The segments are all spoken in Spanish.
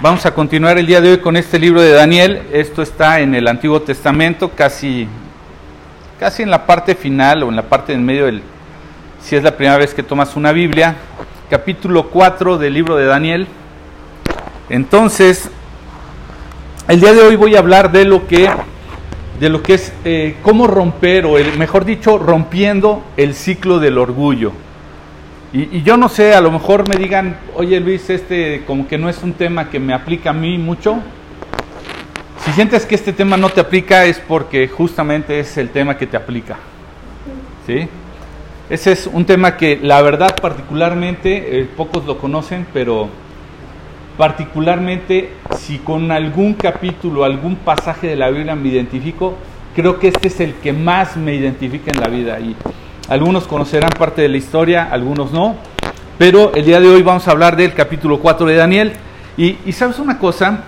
Vamos a continuar el día de hoy con este libro de Daniel. Esto está en el Antiguo Testamento, casi, casi en la parte final o en la parte en medio del, si es la primera vez que tomas una Biblia, capítulo 4 del libro de Daniel. Entonces, el día de hoy voy a hablar de lo que, de lo que es eh, cómo romper, o el, mejor dicho, rompiendo el ciclo del orgullo. Y, yo no sé, a lo mejor me digan, oye Luis, este como que no es un tema que me aplica a mí mucho. Si sientes que este tema no te aplica es porque justamente es el tema que te aplica. ¿Sí? Ese es un tema que la verdad particularmente, eh, pocos lo conocen, pero particularmente si con algún capítulo, algún pasaje de la Biblia me identifico, creo que este es el que más me identifica en la vida. Y algunos conocerán parte de la historia, algunos no. Pero el día de hoy vamos a hablar del capítulo 4 de Daniel. Y, sabes una cosa,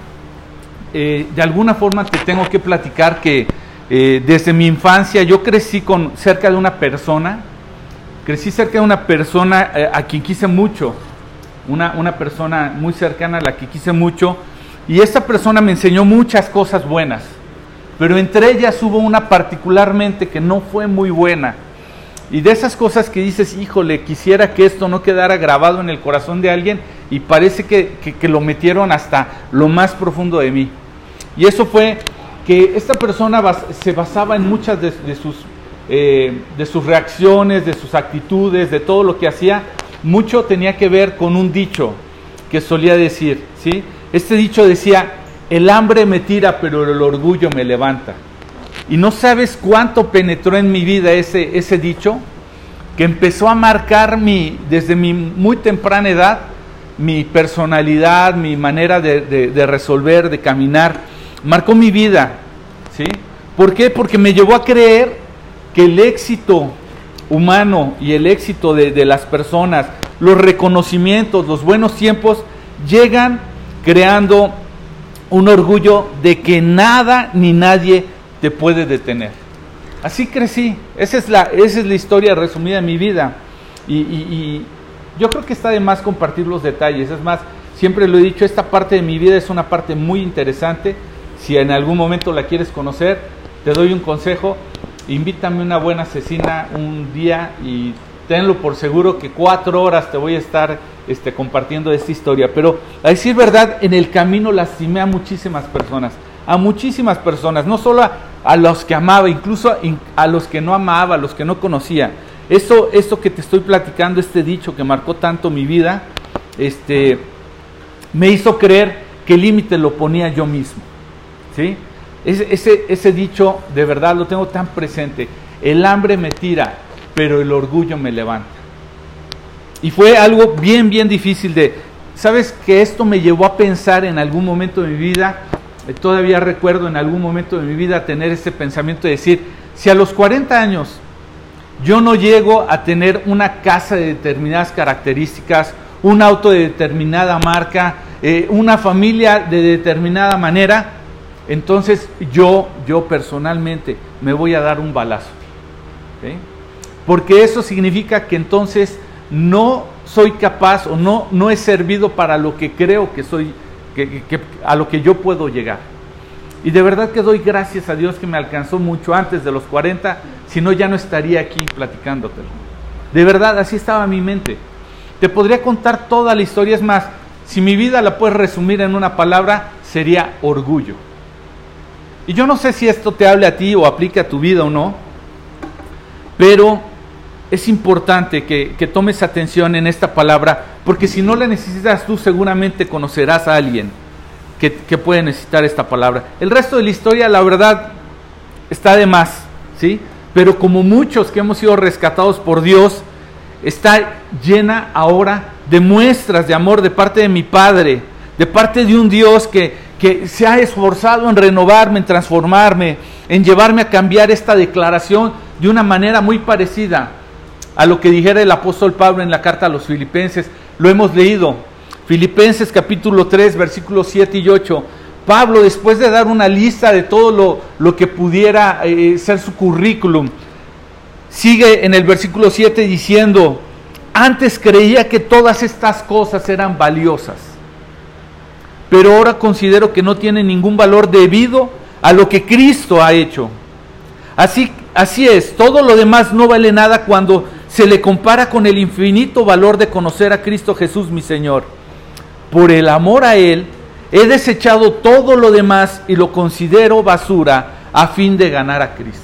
eh, de alguna forma te tengo que platicar que eh, desde mi infancia yo crecí con cerca de una persona, crecí cerca de una persona eh, a quien quise mucho, una, una persona muy cercana a la que quise mucho, y esta persona me enseñó muchas cosas buenas, pero entre ellas hubo una particularmente que no fue muy buena y de esas cosas que dices, híjole, quisiera que esto no quedara grabado en el corazón de alguien y parece que, lo metieron hasta lo más profundo de mí. Y eso fue que esta persona se basaba en muchas de, sus, eh, de sus reacciones, de sus actitudes, de todo lo que hacía. Mucho tenía que ver con un dicho que solía decir, ¿sí? Este dicho decía, el hambre me tira, pero el orgullo me levanta. Y no sabes cuánto penetró en mi vida ese, dicho, que empezó a marcar mi, desde mi muy temprana edad mi personalidad, mi manera de, resolver, de caminar. Marcó mi vida. ¿sí? ¿Por qué? Porque me llevó a creer que el éxito humano y el éxito de las personas, los reconocimientos, los buenos tiempos, llegan creando un orgullo de que nada ni nadie te puede detener. Así crecí. Esa es la, esa es la historia resumida de mi vida. Y, yo creo que está de más compartir los detalles. Es más, siempre lo he dicho, esta parte de mi vida es una parte muy interesante. Si en algún momento la quieres conocer, te doy un consejo. Invítame una buena asesina un día y tenlo por seguro que cuatro horas te voy a estar este, compartiendo esta historia. Pero a decir verdad, en el camino lastimé a muchísimas personas a muchísimas personas, no solo a, los que amaba, incluso a, los que no amaba, a los que no conocía. Esto, esto que te estoy platicando, este dicho que marcó tanto mi vida, este, me hizo creer que el límite lo ponía yo mismo. ¿sí? Ese, ese dicho de verdad lo tengo tan presente. El hambre me tira, pero el orgullo me levanta. Y fue algo bien, bien difícil de, ¿sabes que esto me llevó a pensar en algún momento de mi vida todavía recuerdo en algún momento de mi vida tener ese pensamiento de decir, si a los 40 años yo no llego a tener una casa de determinadas características, un auto de determinada marca, eh, una familia de determinada manera, entonces yo, yo personalmente me voy a dar un balazo. Porque eso significa que entonces no soy capaz o no, no he servido para lo que creo que soy a lo que yo puedo llegar. Y de verdad que doy gracias a Dios que me alcanzó mucho antes de los 40, si no ya no estaría aquí platicándote. De verdad, así estaba mi mente. Te podría contar toda la historia, es más, si mi vida la puedes resumir en una palabra, sería orgullo. Y yo no sé si esto te hable a ti o aplique a tu vida o no, pero es importante que, tomes atención en esta palabra, porque si no la necesitas tú seguramente conocerás a alguien que, puede necesitar esta palabra. El resto de la historia, la verdad, está de más, ¿sí? Pero como muchos que hemos sido rescatados por Dios, está llena ahora de muestras de amor de parte de mi Padre, de parte de un Dios que, que se ha esforzado en renovarme, en transformarme, en llevarme a cambiar esta declaración de una manera muy parecida a lo que dijera el apóstol Pablo en la carta a los filipenses. Lo hemos leído. Filipenses capítulo 3, versículos 7 y 8. Pablo, después de dar una lista de todo lo, lo que pudiera eh, ser su currículum, sigue en el versículo 7 diciendo, antes creía que todas estas cosas eran valiosas, pero ahora considero que no tiene ningún valor debido a lo que Cristo ha hecho. Así, así es, todo lo demás no vale nada cuando se le compara con el infinito valor de conocer a Cristo Jesús mi Señor. Por el amor a Él, he desechado todo lo demás y lo considero basura a fin de ganar a Cristo.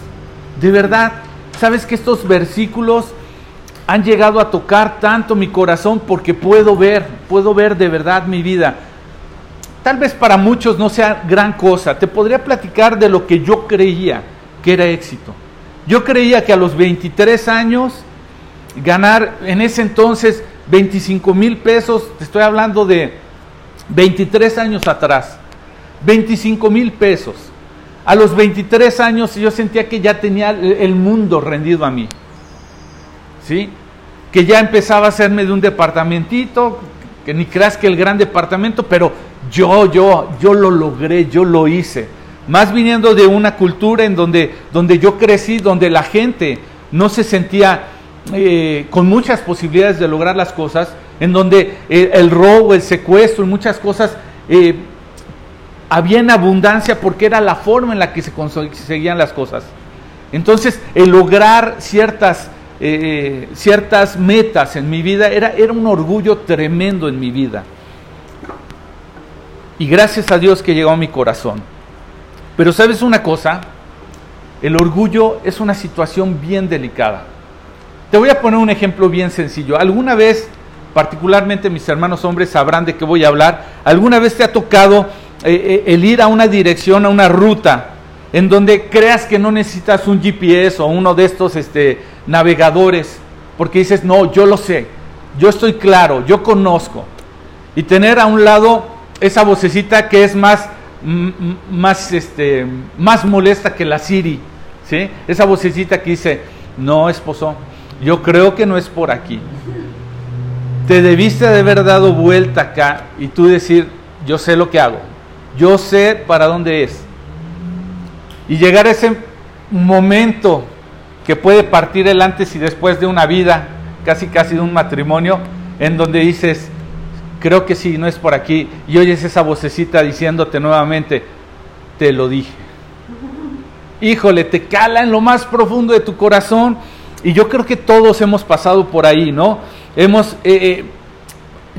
De verdad, ¿sabes que estos versículos han llegado a tocar tanto mi corazón porque puedo ver, puedo ver de verdad mi vida? Tal vez para muchos no sea gran cosa. Te podría platicar de lo que yo creía que era éxito. Yo creía que a los 23 años ganar en ese entonces 25 mil pesos, te estoy hablando de 23 años atrás, 25 mil pesos. A los 23 años yo sentía que ya tenía el mundo rendido a mí. ¿Sí? Que ya empezaba a hacerme de un departamentito, que ni creas que el gran departamento, pero yo, yo, yo lo logré, yo lo hice. Más viniendo de una cultura en donde, donde yo crecí, donde la gente no se sentía eh, con muchas posibilidades de lograr las cosas, en donde eh, el robo, el secuestro y muchas cosas eh, había en abundancia porque era la forma en la que se conseguían las cosas. Entonces, el lograr ciertas, ciertas metas en mi vida era, era un orgullo tremendo en mi vida. Y gracias a Dios que llegó a mi corazón. Pero sabes una cosa, el orgullo es una situación bien delicada. Te voy a poner un ejemplo bien sencillo. ¿Alguna vez, particularmente mis hermanos hombres sabrán de qué voy a hablar, alguna vez te ha tocado eh, eh, el ir a una dirección, a una ruta, en donde creas que no necesitas un GPS o uno de estos este, navegadores, porque dices, no, yo lo sé, yo estoy claro, yo conozco. Y tener a un lado esa vocecita que es más, más, este, más molesta que la Siri, ¿sí? esa vocecita que dice, no, esposo, yo creo que no es por aquí. Te debiste de haber dado vuelta acá y tú decir, yo sé lo que hago, yo sé para dónde es. Y llegar a ese momento que puede partir el antes y después de una vida, casi casi de un matrimonio, en donde dices, creo que sí, no es por aquí, y oyes esa vocecita diciéndote nuevamente, te lo dije. Híjole, te cala en lo más profundo de tu corazón y yo creo que todos hemos pasado por ahí, ¿no? Hemos eh, eh,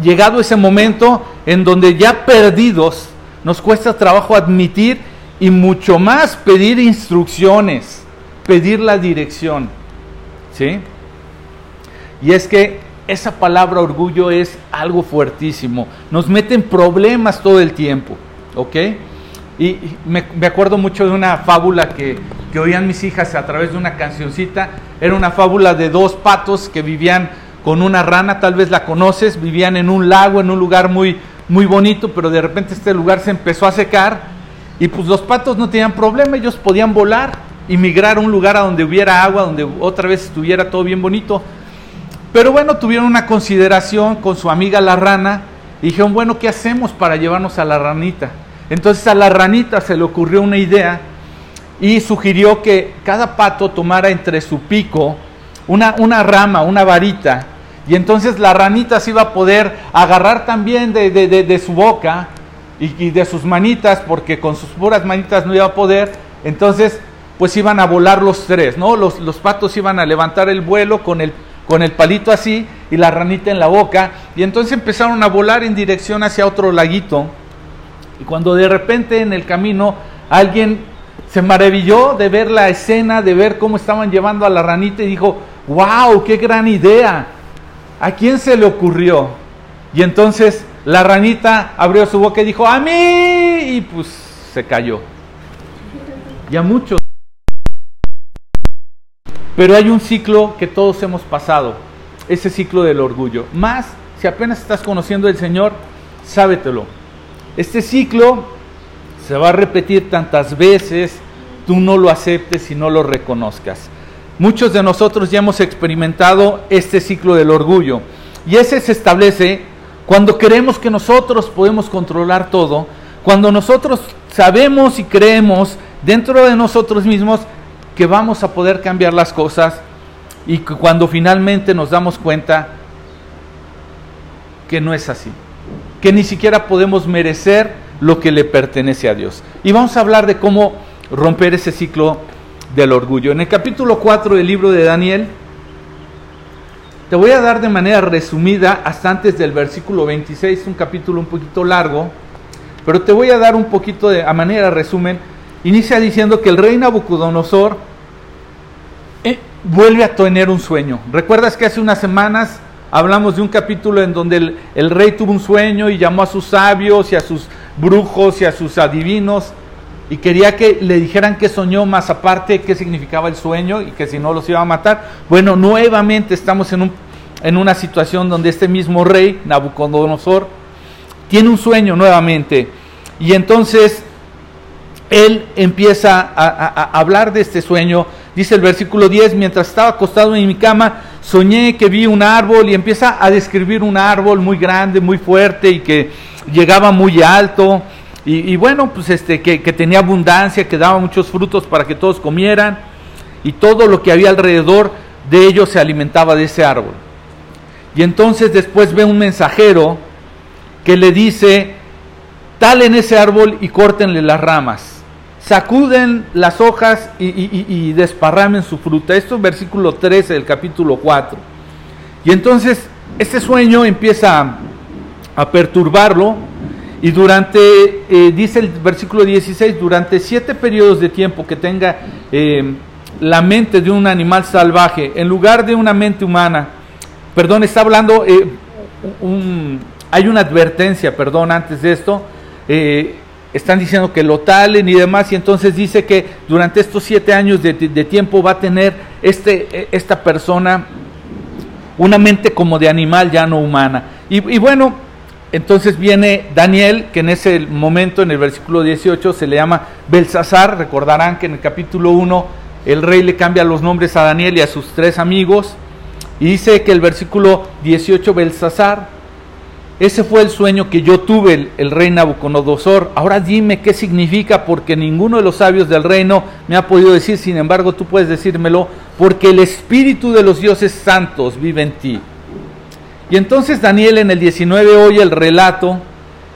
llegado a ese momento en donde ya perdidos nos cuesta trabajo admitir y mucho más pedir instrucciones, pedir la dirección, ¿sí? Y es que esa palabra orgullo es algo fuertísimo, nos mete en problemas todo el tiempo, ¿ok? Y me, acuerdo mucho de una fábula que, que, oían mis hijas a través de una cancioncita. Era una fábula de dos patos que vivían con una rana, tal vez la conoces, vivían en un lago, en un lugar muy, muy bonito, pero de repente este lugar se empezó a secar y pues los patos no tenían problema, ellos podían volar y migrar a un lugar a donde hubiera agua, donde otra vez estuviera todo bien bonito. Pero bueno, tuvieron una consideración con su amiga la rana y dijeron, bueno, ¿qué hacemos para llevarnos a la ranita? Entonces a la ranita se le ocurrió una idea y sugirió que cada pato tomara entre su pico una, una rama, una varita, y entonces la ranita se iba a poder agarrar también de, su boca y, de sus manitas, porque con sus puras manitas no iba a poder, entonces pues iban a volar los tres, ¿no? Los, los patos iban a levantar el vuelo con el, con el palito así y la ranita en la boca, y entonces empezaron a volar en dirección hacia otro laguito, y cuando de repente en el camino alguien se maravilló de ver la escena, de ver cómo estaban llevando a la ranita y dijo, wow, qué gran idea. ¿A quién se le ocurrió? Y entonces la ranita abrió su boca y dijo, a mí, y pues se cayó. Y a muchos. Pero hay un ciclo que todos hemos pasado, ese ciclo del orgullo. Más, si apenas estás conociendo al Señor, sábetelo este ciclo se va a repetir tantas veces, tú no lo aceptes y no lo reconozcas. Muchos de nosotros ya hemos experimentado este ciclo del orgullo y ese se establece cuando creemos que nosotros podemos controlar todo, cuando nosotros sabemos y creemos dentro de nosotros mismos que vamos a poder cambiar las cosas y cuando finalmente nos damos cuenta que no es así que ni siquiera podemos merecer lo que le pertenece a Dios. Y vamos a hablar de cómo romper ese ciclo del orgullo. En el capítulo 4 del libro de Daniel, te voy a dar de manera resumida hasta antes del versículo 26, un capítulo un poquito largo, pero te voy a dar un poquito de, a manera resumen. Inicia diciendo que el rey Nabucodonosor eh, vuelve a tener un sueño. ¿Recuerdas que hace unas semanas hablamos de un capítulo en donde el, el rey tuvo un sueño y llamó a sus sabios y a sus brujos y a sus adivinos? y quería que le dijeran qué soñó, más aparte qué significaba el sueño y que si no los iba a matar. Bueno, nuevamente estamos en, un, en una situación donde este mismo rey, Nabucodonosor, tiene un sueño nuevamente. Y entonces él empieza a, a, hablar de este sueño. Dice el versículo 10, mientras estaba acostado en mi cama, soñé que vi un árbol y empieza a describir un árbol muy grande, muy fuerte y que llegaba muy alto. Y, bueno, pues este, que, tenía abundancia, que daba muchos frutos para que todos comieran, y todo lo que había alrededor de ellos se alimentaba de ese árbol. Y entonces después ve un mensajero que le dice, talen ese árbol y córtenle las ramas, sacuden las hojas y, desparramen su fruta. Esto es versículo 13 del capítulo 4. Y entonces este sueño empieza a perturbarlo y durante, eh, dice el versículo 16, durante siete periodos de tiempo que tenga eh, la mente de un animal salvaje en lugar de una mente humana, perdón, está hablando, eh, hay una advertencia, perdón, antes de esto, están diciendo que lo talen y demás, y entonces dice que durante estos siete años de, tiempo va a tener este, esta persona una mente como de animal ya no humana. Y, y bueno, entonces viene Daniel, que en ese momento, en el versículo 18, se le llama Belsasar. Recordarán que en el capítulo 1 el rey le cambia los nombres a Daniel y a sus tres amigos. Y dice que el versículo 18, Belsasar, ese fue el sueño que yo tuve, el, rey Nabucodonosor. Ahora dime qué significa, porque ninguno de los sabios del reino me ha podido decir. Sin embargo, tú puedes decírmelo, porque el espíritu de los dioses santos vive en ti. Y entonces Daniel en el 19 oye el relato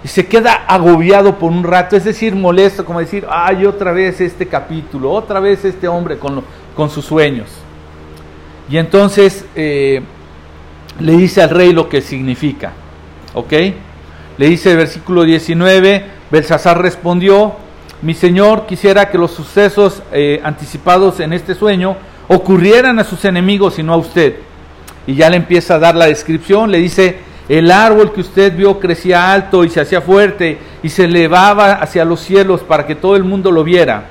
y se queda agobiado por un rato, es decir, molesto, como decir, ay, otra vez este capítulo, otra vez este hombre con, con sus sueños. Y entonces eh, le dice al rey lo que significa, ¿ok? Le dice el versículo 19, Belsasar respondió, mi señor quisiera que los sucesos eh, anticipados en este sueño ocurrieran a sus enemigos y no a usted y ya le empieza a dar la descripción, le dice, el árbol que usted vio crecía alto y se hacía fuerte y se elevaba hacia los cielos para que todo el mundo lo viera,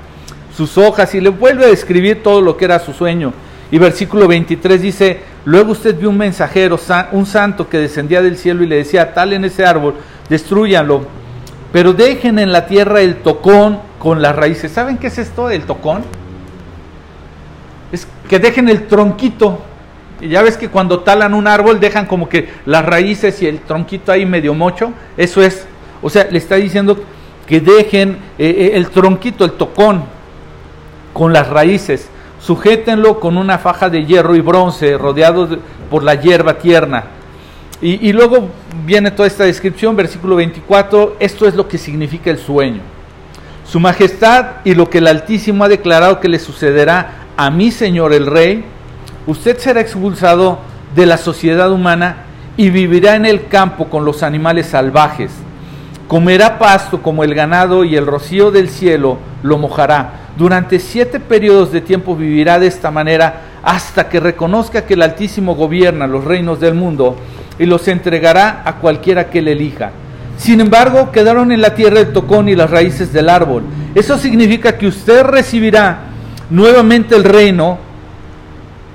sus hojas, y le vuelve a describir todo lo que era su sueño. Y versículo 23 dice, luego usted vio un mensajero, un santo que descendía del cielo y le decía, tal en ese árbol, destruyanlo, pero dejen en la tierra el tocón con las raíces. ¿Saben qué es esto del tocón? Es que dejen el tronquito y ya ves que cuando talan un árbol dejan como que las raíces y el tronquito ahí medio mocho. Eso es, o sea, le está diciendo que dejen eh, eh, el tronquito, el tocón, con las raíces. Sujétenlo con una faja de hierro y bronce rodeado por la hierba tierna. Y, y luego viene toda esta descripción, versículo 24, esto es lo que significa el sueño. Su majestad y lo que el Altísimo ha declarado que le sucederá a mi Señor el Rey, usted será expulsado de la sociedad humana y vivirá en el campo con los animales salvajes. Comerá pasto como el ganado y el rocío del cielo lo mojará. Durante siete periodos de tiempo vivirá de esta manera hasta que reconozca que el Altísimo gobierna los reinos del mundo y los entregará a cualquiera que le elija. Sin embargo, quedaron en la tierra el tocón y las raíces del árbol. Eso significa que usted recibirá nuevamente el reino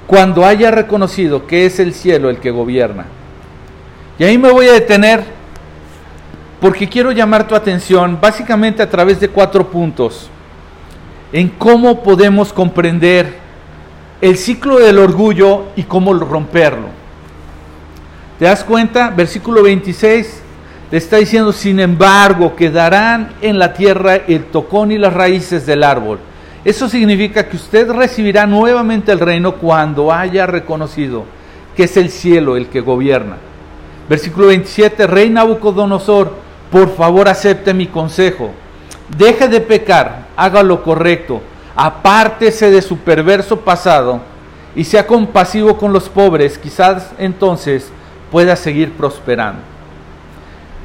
cuando haya reconocido que es el cielo el que gobierna. Y ahí me voy a detener porque quiero llamar tu atención básicamente a través de cuatro puntos en cómo podemos comprender el ciclo del orgullo y cómo romperlo. ¿Te das cuenta? Versículo 26 le está diciendo, sin embargo, quedarán en la tierra el tocón y las raíces del árbol eso significa que usted recibirá nuevamente el reino cuando haya reconocido que es el cielo el que gobierna. Versículo 27, Rey Nabucodonosor, por favor acepte mi consejo. Deje de pecar, haga lo correcto, apártese de su perverso pasado y sea compasivo con los pobres, quizás entonces pueda seguir prosperando.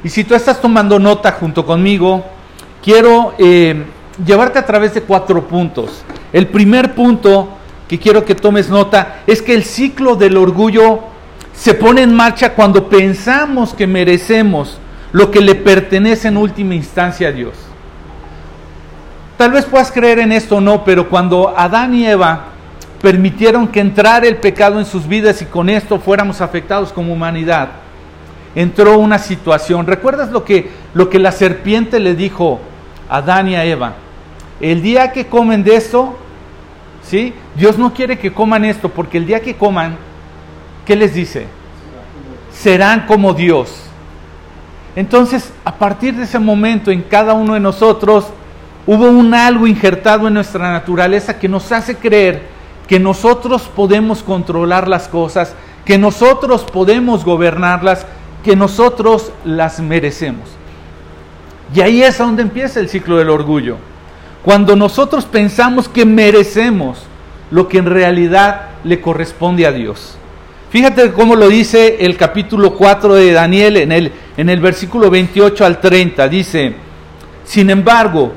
Y si tú estás tomando nota junto conmigo, quiero eh, llevarte a través de cuatro puntos. El primer punto que quiero que tomes nota es que el ciclo del orgullo se pone en marcha cuando pensamos que merecemos lo que le pertenece en última instancia a Dios. Tal vez puedas creer en esto o no, pero cuando Adán y Eva permitieron que entrara el pecado en sus vidas y con esto fuéramos afectados como humanidad, entró una situación. ¿Recuerdas lo que, lo que la serpiente le dijo a Adán y a Eva? El día que comen de esto, ¿sí? Dios no quiere que coman esto, porque el día que coman, ¿qué les dice? Serán como Dios. Entonces, a partir de ese momento, en cada uno de nosotros, hubo un algo injertado en nuestra naturaleza que nos hace creer que nosotros podemos controlar las cosas, que nosotros podemos gobernarlas, que nosotros las merecemos. Y ahí es donde empieza el ciclo del orgullo. Cuando nosotros pensamos que merecemos lo que en realidad le corresponde a Dios. Fíjate cómo lo dice el capítulo 4 de Daniel en el, en el versículo 28 al 30. Dice, sin embargo,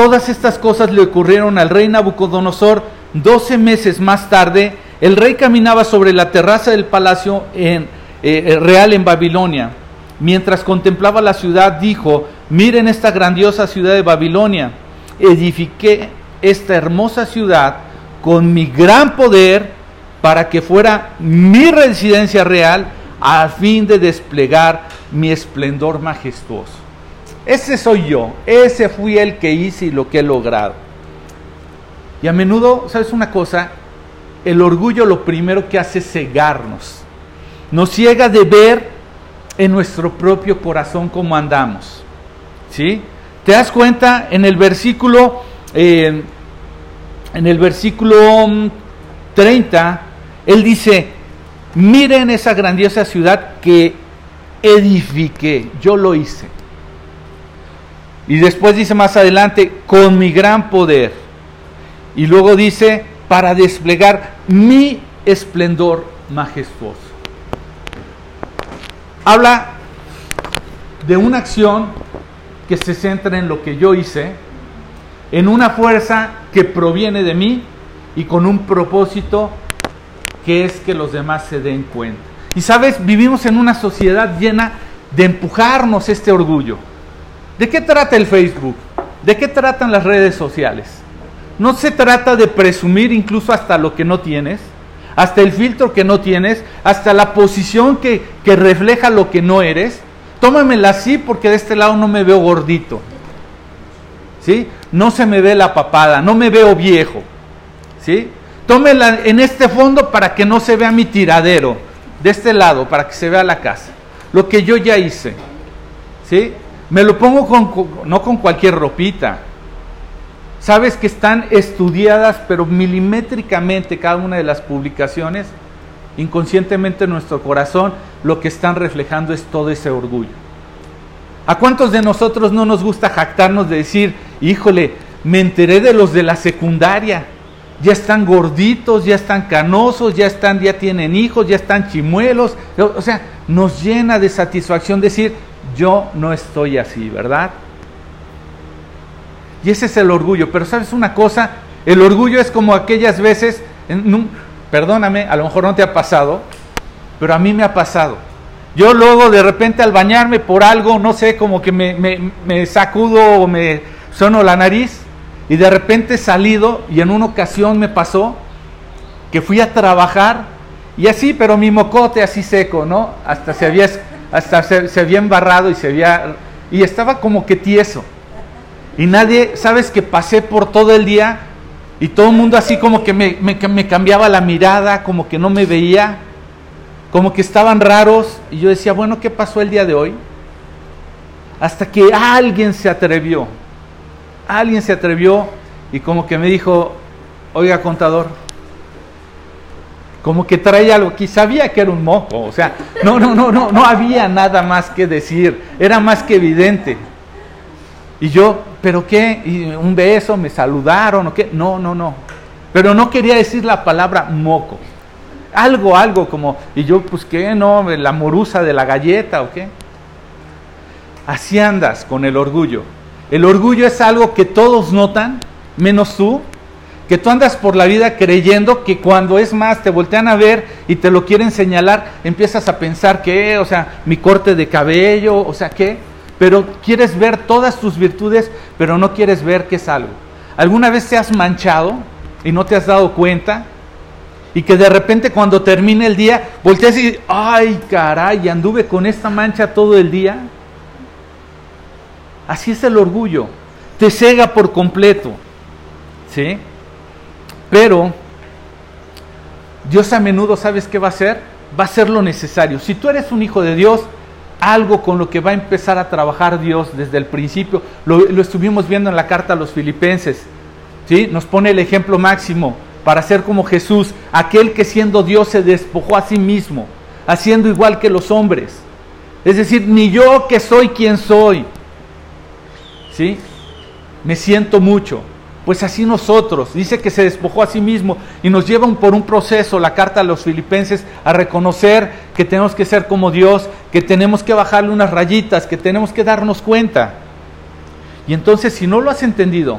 todas estas cosas le ocurrieron al rey Nabucodonosor 12 meses más tarde. El rey caminaba sobre la terraza del palacio en, eh, eh, real en Babilonia. Mientras contemplaba la ciudad, dijo, miren esta grandiosa ciudad de Babilonia edifiqué esta hermosa ciudad con mi gran poder para que fuera mi residencia real a fin de desplegar mi esplendor majestuoso. Ese soy yo, ese fui el que hice y lo que he logrado. Y a menudo, ¿sabes una cosa? El orgullo lo primero que hace es cegarnos. Nos ciega de ver en nuestro propio corazón cómo andamos. ¿Sí? ¿Te das cuenta? En el versículo, en el versículo 30, mm, él dice, miren esa grandiosa ciudad que edifiqué, yo lo hice. Y después dice más adelante, con mi gran poder. Y luego dice, para desplegar mi esplendor majestuoso. Habla de una acción que se centra en lo que yo hice, en una fuerza que proviene de mí y con un propósito que es que los demás se den cuenta. Y sabes, vivimos en una sociedad llena de empujarnos este orgullo. ¿De qué trata el Facebook? ¿De qué tratan las redes sociales? No se trata de presumir incluso hasta lo que no tienes, hasta el filtro que no tienes, hasta la posición que, refleja lo que no eres, tómamela así porque de este lado no me veo gordito. ¿Sí? No se me ve la papada, no me veo viejo. ¿Sí? Tómela en este fondo para que no se vea mi tiradero. De este lado, para que se vea la casa. Lo que yo ya hice. ¿Sí? Me lo pongo con, no con cualquier ropita. Sabes que están estudiadas, pero milimétricamente cada una de las publicaciones inconscientemente en nuestro corazón lo que están reflejando es todo ese orgullo. ¿A cuántos de nosotros no nos gusta jactarnos de decir, híjole, me enteré de los de la secundaria, ya están gorditos, ya están canosos, ya están, ya tienen hijos, ya están chimuelos, o sea, nos llena de satisfacción decir, yo no estoy así, ¿verdad? Y ese es el orgullo, pero sabes una cosa, el orgullo es como aquellas veces, perdóname, a lo mejor no te ha pasado, pero a mí me ha pasado. Yo luego de repente al bañarme por algo, no sé, como que me, sacudo o me sono la nariz y de repente he salido y en una ocasión me pasó que fui a trabajar y así, pero mi mocote así seco, ¿no? Hasta se había, hasta se, había embarrado y se había... y estaba como que tieso. Y nadie, sabes que pasé por todo el día y todo el mundo así como que me, me, cambiaba la mirada, como que no me veía, como que estaban raros. Y yo decía, bueno, ¿qué pasó el día de hoy? Hasta que alguien se atrevió, alguien se atrevió y como que me dijo, oiga contador, como que traía algo, que sabía que era un moco, o sea, no, no, no, no, no había nada más que decir, era más que evidente. Y yo, ¿pero qué? ¿Y un beso? ¿Me saludaron o qué? No, no, no. Pero no quería decir la palabra moco. Algo, algo como, y yo, pues qué, no, la morusa de la galleta o qué. Así andas con el orgullo. El orgullo es algo que todos notan, menos tú, que tú andas por la vida creyendo que cuando es más te voltean a ver y te lo quieren señalar, empiezas a pensar que, o sea, mi corte de cabello, o sea, ¿qué? Pero quieres ver todas tus virtudes, pero no quieres ver que es algo. ¿Alguna vez te has manchado y no te has dado cuenta? Y que de repente cuando termine el día, volteas y ay caray, anduve con esta mancha todo el día. Así es el orgullo, te cega por completo. ¿Sí? Pero Dios a menudo, ¿sabes qué va a hacer? Va a hacer lo necesario. Si tú eres un hijo de Dios, algo con lo que va a empezar a trabajar Dios desde el principio, lo, estuvimos viendo en la carta a los filipenses, ¿sí? Nos pone el ejemplo máximo para ser como Jesús, aquel que siendo Dios se despojó a sí mismo, haciendo igual que los hombres. Es decir, ni yo que soy quien soy, ¿sí? Me siento mucho. Pues así nosotros, dice que se despojó a sí mismo y nos lleva por un proceso, la carta a los filipenses, a reconocer que tenemos que ser como Dios, que tenemos que bajarle unas rayitas, que tenemos que darnos cuenta. Y entonces, si no lo has entendido,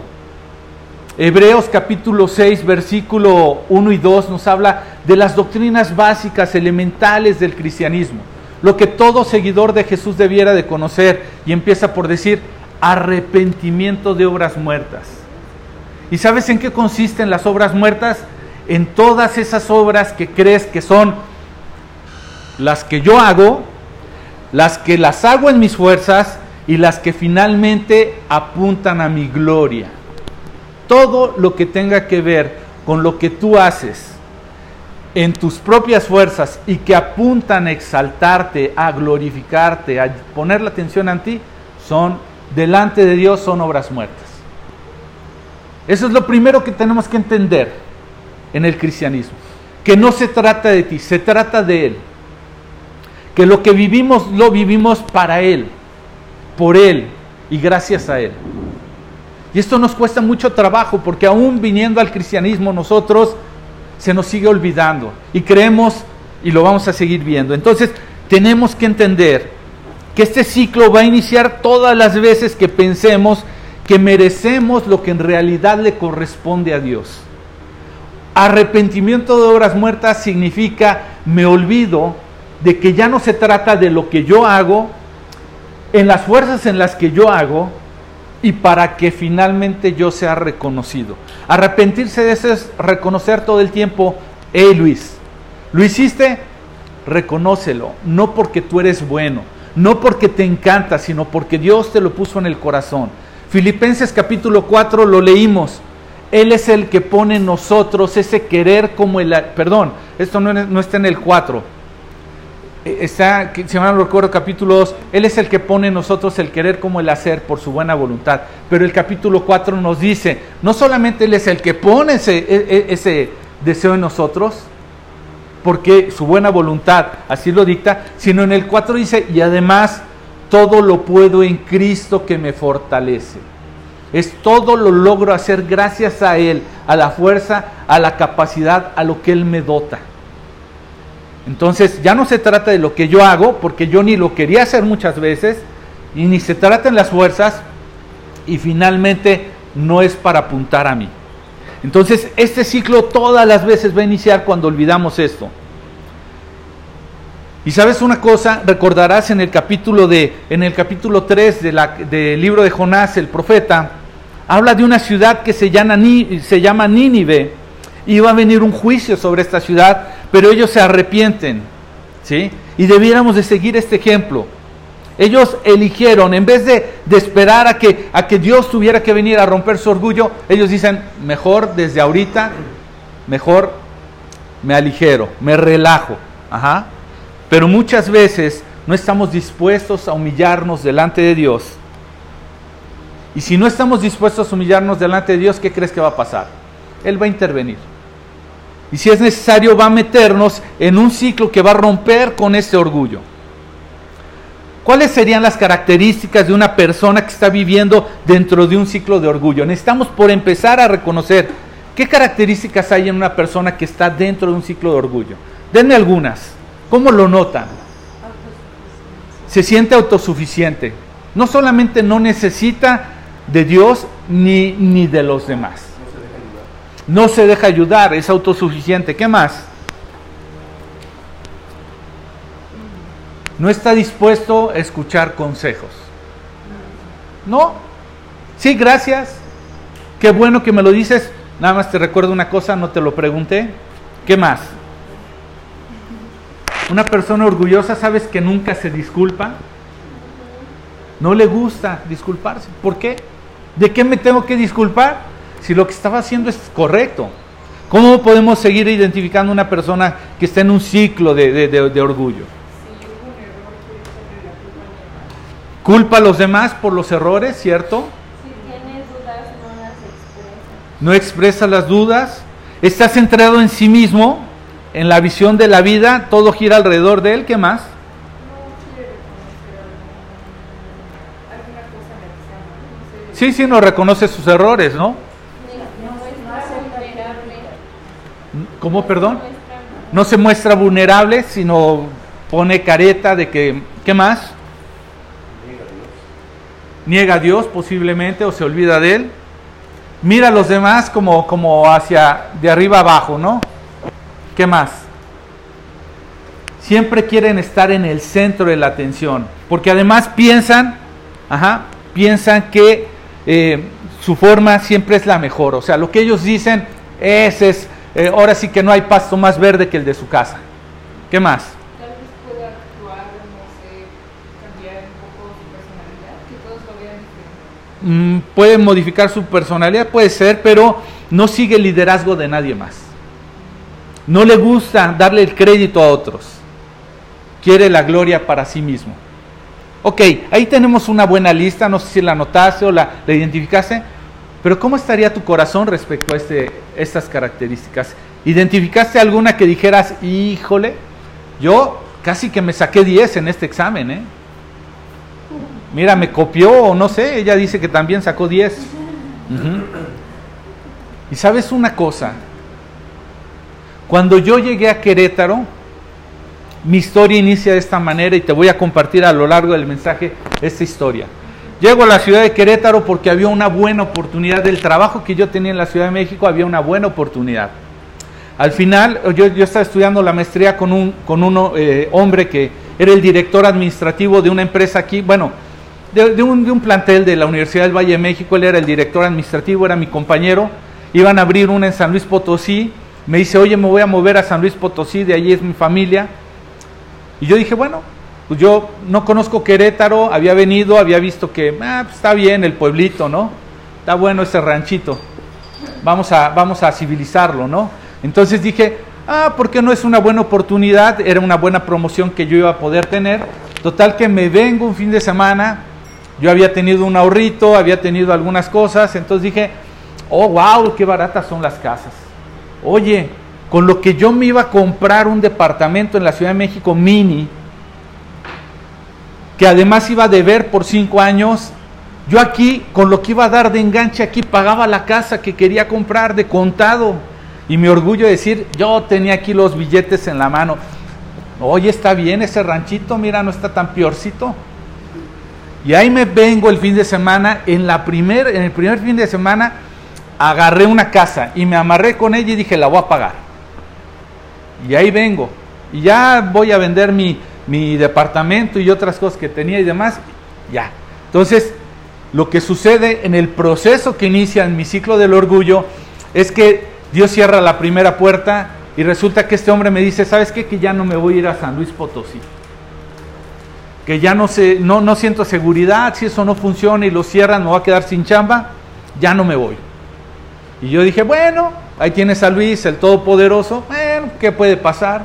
Hebreos capítulo 6, versículo 1 y 2 nos habla de las doctrinas básicas, elementales del cristianismo, lo que todo seguidor de Jesús debiera de conocer, y empieza por decir arrepentimiento de obras muertas. ¿Y sabes en qué consisten las obras muertas? En todas esas obras que crees que son las que yo hago, las que las hago en mis fuerzas y las que finalmente apuntan a mi gloria. Todo lo que tenga que ver con lo que tú haces en tus propias fuerzas y que apuntan a exaltarte, a glorificarte, a poner la atención en ti, son delante de Dios son obras muertas. Eso es lo primero que tenemos que entender en el cristianismo. Que no se trata de ti, se trata de Él. Que lo que vivimos lo vivimos para Él, por Él y gracias a Él. Y esto nos cuesta mucho trabajo porque aún viniendo al cristianismo nosotros se nos sigue olvidando y creemos y lo vamos a seguir viendo. Entonces tenemos que entender que este ciclo va a iniciar todas las veces que pensemos que merecemos lo que en realidad le corresponde a Dios. Arrepentimiento de obras muertas significa me olvido de que ya no se trata de lo que yo hago, en las fuerzas en las que yo hago, y para que finalmente yo sea reconocido. Arrepentirse de eso es reconocer todo el tiempo, hey Luis, ¿lo hiciste? Reconócelo, no porque tú eres bueno, no porque te encanta, sino porque Dios te lo puso en el corazón. Filipenses capítulo 4 lo leímos. Él es el que pone en nosotros ese querer como el... Perdón, esto no, está en el 4. Eh, está, si no recuerdo, capítulo 2. Él es el que pone en nosotros el querer como el hacer por su buena voluntad. Pero el capítulo 4 nos dice, no solamente Él es el que pone ese, e, e, ese deseo en nosotros, porque su buena voluntad así lo dicta, sino en el 4 dice, y además todo lo puedo en Cristo que me fortalece. Es todo lo logro hacer gracias a Él, a la fuerza, a la capacidad, a lo que Él me dota. Entonces ya no se trata de lo que yo hago, porque yo ni lo quería hacer muchas veces, y ni se trata en las fuerzas, y finalmente no es para apuntar a mí. Entonces este ciclo todas las veces va a iniciar cuando olvidamos esto. Y sabes una cosa, recordarás en el capítulo de en el capítulo 3 de la, del libro de Jonás, el profeta, habla de una ciudad que se llama, se llama Nínive y va a venir un juicio sobre esta ciudad, pero ellos se arrepienten, ¿sí? Y debiéramos de seguir este ejemplo. Ellos eligieron, en vez de, de, esperar a que, a que Dios tuviera que venir a romper su orgullo, ellos dicen, mejor desde ahorita, mejor me aligero, me relajo. Ajá. Pero muchas veces no estamos dispuestos a humillarnos delante de Dios. Y si no estamos dispuestos a humillarnos delante de Dios, ¿qué crees que va a pasar? Él va a intervenir. Y si es necesario va a meternos en un ciclo que va a romper con ese orgullo. ¿Cuáles serían las características de una persona que está viviendo dentro de un ciclo de orgullo? Necesitamos por empezar a reconocer qué características hay en una persona que está dentro de un ciclo de orgullo. Denme algunas. ¿Cómo lo notan? Se siente autosuficiente. No solamente no necesita de Dios ni, ni de los demás. No se deja ayudar, es autosuficiente. ¿Qué más? no está dispuesto a escuchar consejos. No. Sí, gracias. Qué bueno que me lo dices. Nada más te recuerdo una cosa, no te lo pregunté. ¿Qué más? Una persona orgullosa, ¿sabes que nunca se disculpa? No le gusta disculparse. ¿Por qué? ¿De qué me tengo que disculpar? Si lo que estaba haciendo es correcto. ¿Cómo podemos seguir identificando una persona que está en un ciclo de, de orgullo? Culpa a los demás por los errores, ¿cierto? No expresa. Las dudas. Está centrado en sí mismo, en la visión de la vida. Todo gira alrededor de él. ¿Qué más? Sí, sí, no reconoce sus errores, ¿no? ¿Cómo, perdón? No se muestra vulnerable, sino pone careta de que, ¿qué más? Niega a Dios posiblemente o se olvida de él. Mira a los demás como, como hacia de arriba abajo, ¿no? ¿Qué más? Siempre quieren estar en el centro de la atención, porque además piensan, ajá, piensan que eh, su forma siempre es la mejor. O sea, lo que ellos dicen, ese es, eh, ahora sí que no hay pasto más verde que el de su casa. ¿Qué más? Tal vez pueda actuar, no sé, cambiar un poco su personalidad, que todos lo vean diferente. Mm, puede modificar su personalidad, puede ser, pero no sigue el liderazgo de nadie más. No le gusta darle el crédito a otros. Quiere la gloria para sí mismo. Ok, ahí tenemos una buena lista, no sé si la notaste o la, identificaste, pero ¿cómo estaría tu corazón respecto a este, estas características? ¿Identificaste alguna que dijeras, híjole, yo casi que me saqué 10 en este examen, ¿eh? Mira, me copió o no sé, ella dice que también sacó 10. Ujú. Y sabes una cosa, cuando yo llegué a Querétaro, mi historia inicia de esta manera y te voy a compartir a lo largo del mensaje esta historia. Llego a la ciudad de Querétaro porque había una buena oportunidad del trabajo que yo tenía en la Ciudad de México, había una buena oportunidad. Al final, yo, estaba estudiando la maestría con un, con un eh, hombre que era el director administrativo de una empresa aquí, bueno, de, de un, de un plantel de la Universidad del Valle de México, él era el director administrativo, era mi compañero, iban a abrir una en San Luis Potosí, me dice, oye, me voy a mover a San Luis Potosí, de allí es mi familia. Y yo dije, bueno, pues yo no conozco Querétaro, había venido, había visto que ah, pues está bien el pueblito, ¿no? Está bueno ese ranchito. Vamos a, vamos a civilizarlo, ¿no? Entonces dije, ah, ¿por qué no es una buena oportunidad? Era una buena promoción que yo iba a poder tener. Total que me vengo un fin de semana, yo había tenido un ahorrito, había tenido algunas cosas, entonces dije, oh, wow, qué baratas son las casas. Oye, con lo que yo me iba a comprar un departamento en la Ciudad de México mini, que además iba a deber por cinco años, yo aquí, con lo que iba a dar de enganche aquí, pagaba la casa que quería comprar de contado. Y mi orgullo de decir, yo tenía aquí los billetes en la mano. Oye, está bien ese ranchito, mira, no está tan peorcito. Y ahí me vengo el fin de semana, en, la primer, en el primer fin de semana agarré una casa y me amarré con ella y dije, la voy a pagar. Y ahí vengo. Y ya voy a vender mi, departamento y otras cosas que tenía y demás. Ya. Entonces, lo que sucede en el proceso que inicia en mi ciclo del orgullo es que Dios cierra la primera puerta y resulta que este hombre me dice, ¿sabes qué? Que ya no me voy a ir a San Luis Potosí. Que ya no, sé, no, no siento seguridad, si eso no funciona y lo cierran, me voy a quedar sin chamba, ya no me voy. Y yo dije, bueno, ahí tienes a Luis, el Todopoderoso, bueno, ¿qué puede pasar?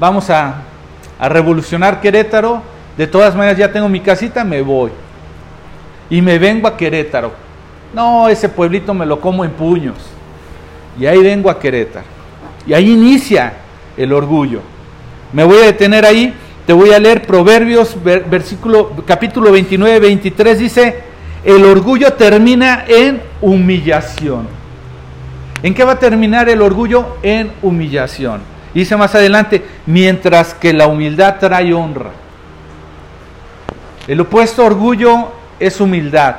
Vamos a, a revolucionar Querétaro, de todas maneras ya tengo mi casita, me voy. Y me vengo a Querétaro. No, ese pueblito me lo como en puños. Y ahí vengo a Querétaro. Y ahí inicia el orgullo. Me voy a detener ahí, te voy a leer Proverbios, versículo, capítulo 29, 23, dice, el orgullo termina en humillación. ¿En qué va a terminar el orgullo? En humillación. Dice más adelante, mientras que la humildad trae honra. El opuesto orgullo es humildad.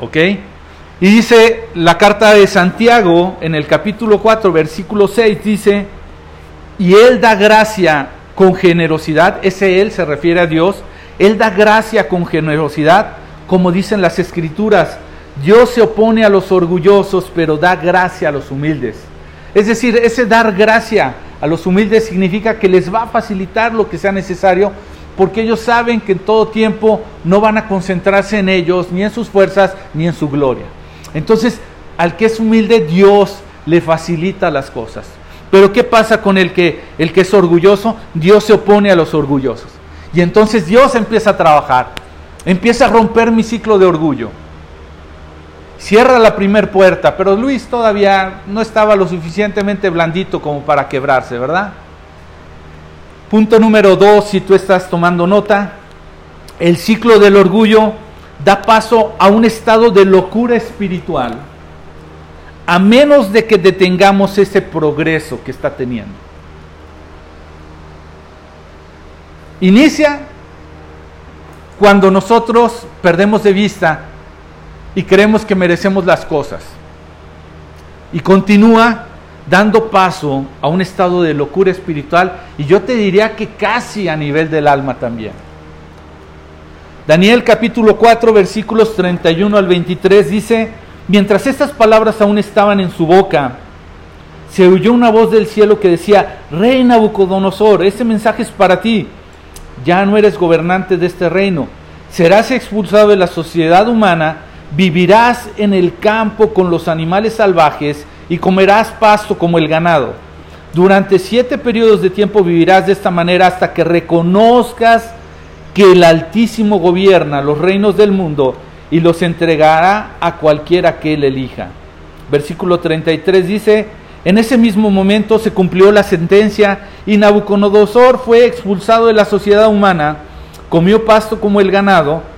¿Ok? Y dice la carta de Santiago en el capítulo 4, versículo 6, dice, y Él da gracia con generosidad, ese Él se refiere a Dios, Él da gracia con generosidad, como dicen las escrituras, Dios se opone a los orgullosos, pero da gracia a los humildes. Es decir, ese dar gracia a los humildes significa que les va a facilitar lo que sea necesario, porque ellos saben que en todo tiempo no van a concentrarse en ellos, ni en sus fuerzas, ni en su gloria. Entonces, al que es humilde, Dios le facilita las cosas. Pero ¿qué pasa con el que, el que es orgulloso? Dios se opone a los orgullosos. Y entonces Dios empieza a trabajar, empieza a romper mi ciclo de orgullo. Cierra la primer puerta, pero Luis todavía no estaba lo suficientemente blandito como para quebrarse, ¿verdad? Punto número dos, si tú estás tomando nota, el ciclo del orgullo da paso a un estado de locura espiritual a menos de que detengamos ese progreso que está teniendo. Inicia cuando nosotros perdemos de vista y creemos que merecemos las cosas. Y continúa dando paso a un estado de locura espiritual y yo te diría que casi a nivel del alma también. Daniel capítulo 4 versículos 31 al 23 dice, Mientras estas palabras aún estaban en su boca, se oyó una voz del cielo que decía, Rey Nabucodonosor, este mensaje es para ti. Ya no eres gobernante de este reino. Serás expulsado de la sociedad humana, vivirás en el campo con los animales salvajes y comerás pasto como el ganado. Durante siete periodos de tiempo vivirás de esta manera hasta que reconozcas que el Altísimo gobierna los reinos del mundo y los entregará a cualquiera que él elija. Versículo 33 dice, en ese mismo momento se cumplió la sentencia y Nabucodonosor fue expulsado de la sociedad humana, comió pasto como el ganado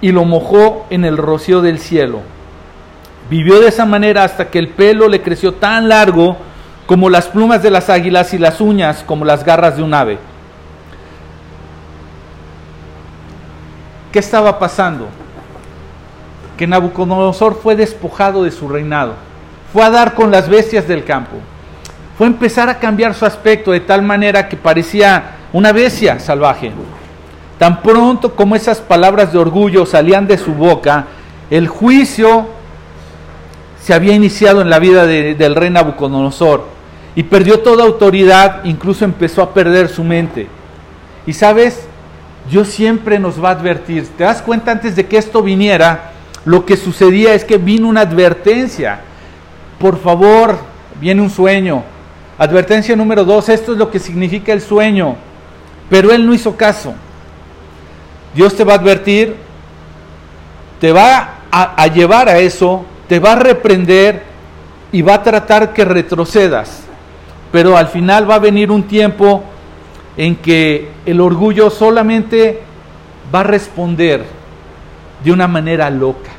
y lo mojó en el rocío del cielo. Vivió de esa manera hasta que el pelo le creció tan largo como las plumas de las águilas y las uñas como las garras de un ave. ¿Qué estaba pasando? que Nabucodonosor fue despojado de su reinado, fue a dar con las bestias del campo, fue a empezar a cambiar su aspecto de tal manera que parecía una bestia salvaje. Tan pronto como esas palabras de orgullo salían de su boca, el juicio se había iniciado en la vida del rey Nabucodonosor y perdió toda autoridad, incluso empezó a perder su mente. Y sabes, Dios siempre nos va a advertir. ¿Te das cuenta antes de que esto viniera? lo que sucedía es que vino una advertencia. Por favor, viene un sueño. Advertencia número dos, esto es lo que significa el sueño. Pero él no hizo caso. Dios te va a advertir, te va a, llevar a eso, te va a reprender y va a tratar que retrocedas. Pero al final va a venir un tiempo en que el orgullo solamente va a responder de una manera loca.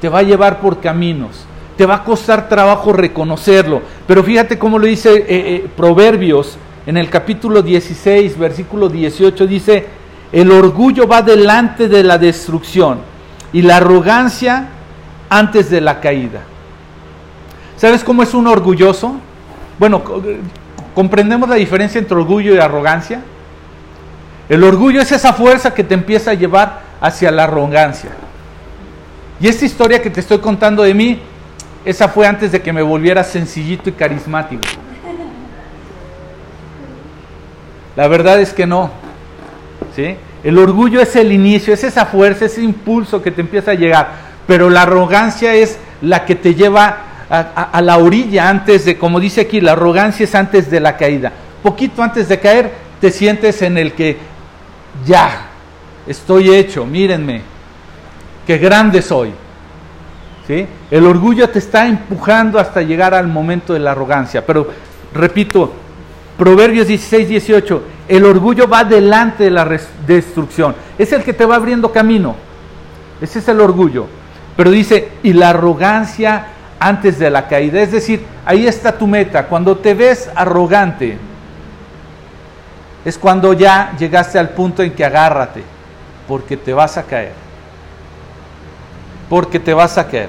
Te va a llevar por caminos. Te va a costar trabajo reconocerlo. Pero fíjate cómo lo dice eh, eh, Proverbios en el capítulo 16, versículo 18. Dice, el orgullo va delante de la destrucción y la arrogancia antes de la caída. ¿Sabes cómo es un orgulloso? Bueno, ¿comprendemos la diferencia entre orgullo y arrogancia? El orgullo es esa fuerza que te empieza a llevar hacia la arrogancia. Y esta historia que te estoy contando de mí, esa fue antes de que me volviera sencillito y carismático. La verdad es que no. ¿sí? El orgullo es el inicio, es esa fuerza, ese impulso que te empieza a llegar. Pero la arrogancia es la que te lleva a, la orilla antes de, como dice aquí, la arrogancia es antes de la caída. Poquito antes de caer, te sientes en el que ya, estoy hecho, mírenme, qué grande soy. ¿sí? El orgullo te está empujando hasta llegar al momento de la arrogancia. Pero, repito, Proverbios 16, 18, el orgullo va delante de la destrucción. Es el que te va abriendo camino. Ese es el orgullo. Pero dice, y la arrogancia antes de la caída. Es decir, ahí está tu meta. Cuando te ves arrogante, es cuando ya llegaste al punto en que agárrate, porque te vas a caer. Porque te vas a caer.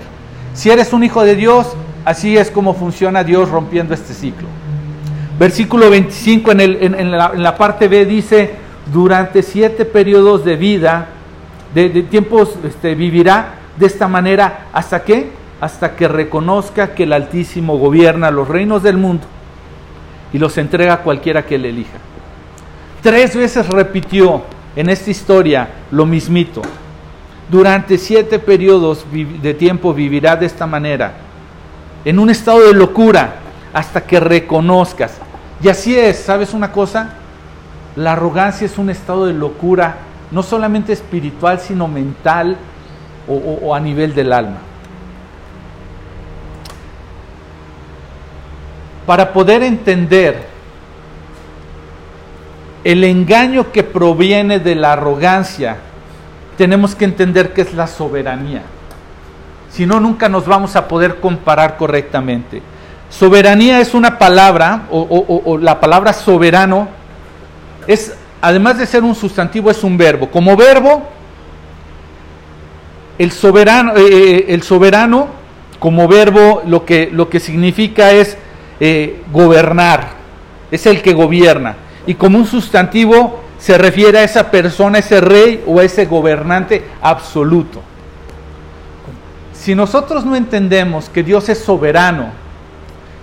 Si eres un hijo de Dios, así es como funciona Dios rompiendo este ciclo. Versículo 25 en, el, en, la, parte B dice, durante siete periodos de vida, de, tiempos, este, vivirá de esta manera, ¿hasta qué? Hasta que reconozca que el Altísimo gobierna los reinos del mundo y los entrega a cualquiera que le elija. Tres veces repitió en esta historia lo mismito. Durante siete periodos de tiempo vivirá de esta manera, en un estado de locura, hasta que reconozcas. Y así es, ¿sabes una cosa? La arrogancia es un estado de locura, no solamente espiritual, sino mental o, a nivel del alma. Para poder entender el engaño que proviene de la arrogancia, tenemos que entender que es la soberanía. Si no, nunca nos vamos a poder comparar correctamente. Soberanía es una palabra, o, la palabra soberano, es, además de ser un sustantivo, es un verbo. Como verbo, el soberano, eh, eh, el soberano como verbo lo que, lo que significa es eh, gobernar, es el que gobierna y como un sustantivo se refiere a esa persona, ese rey o ese gobernante absoluto. Si nosotros no entendemos que Dios es soberano,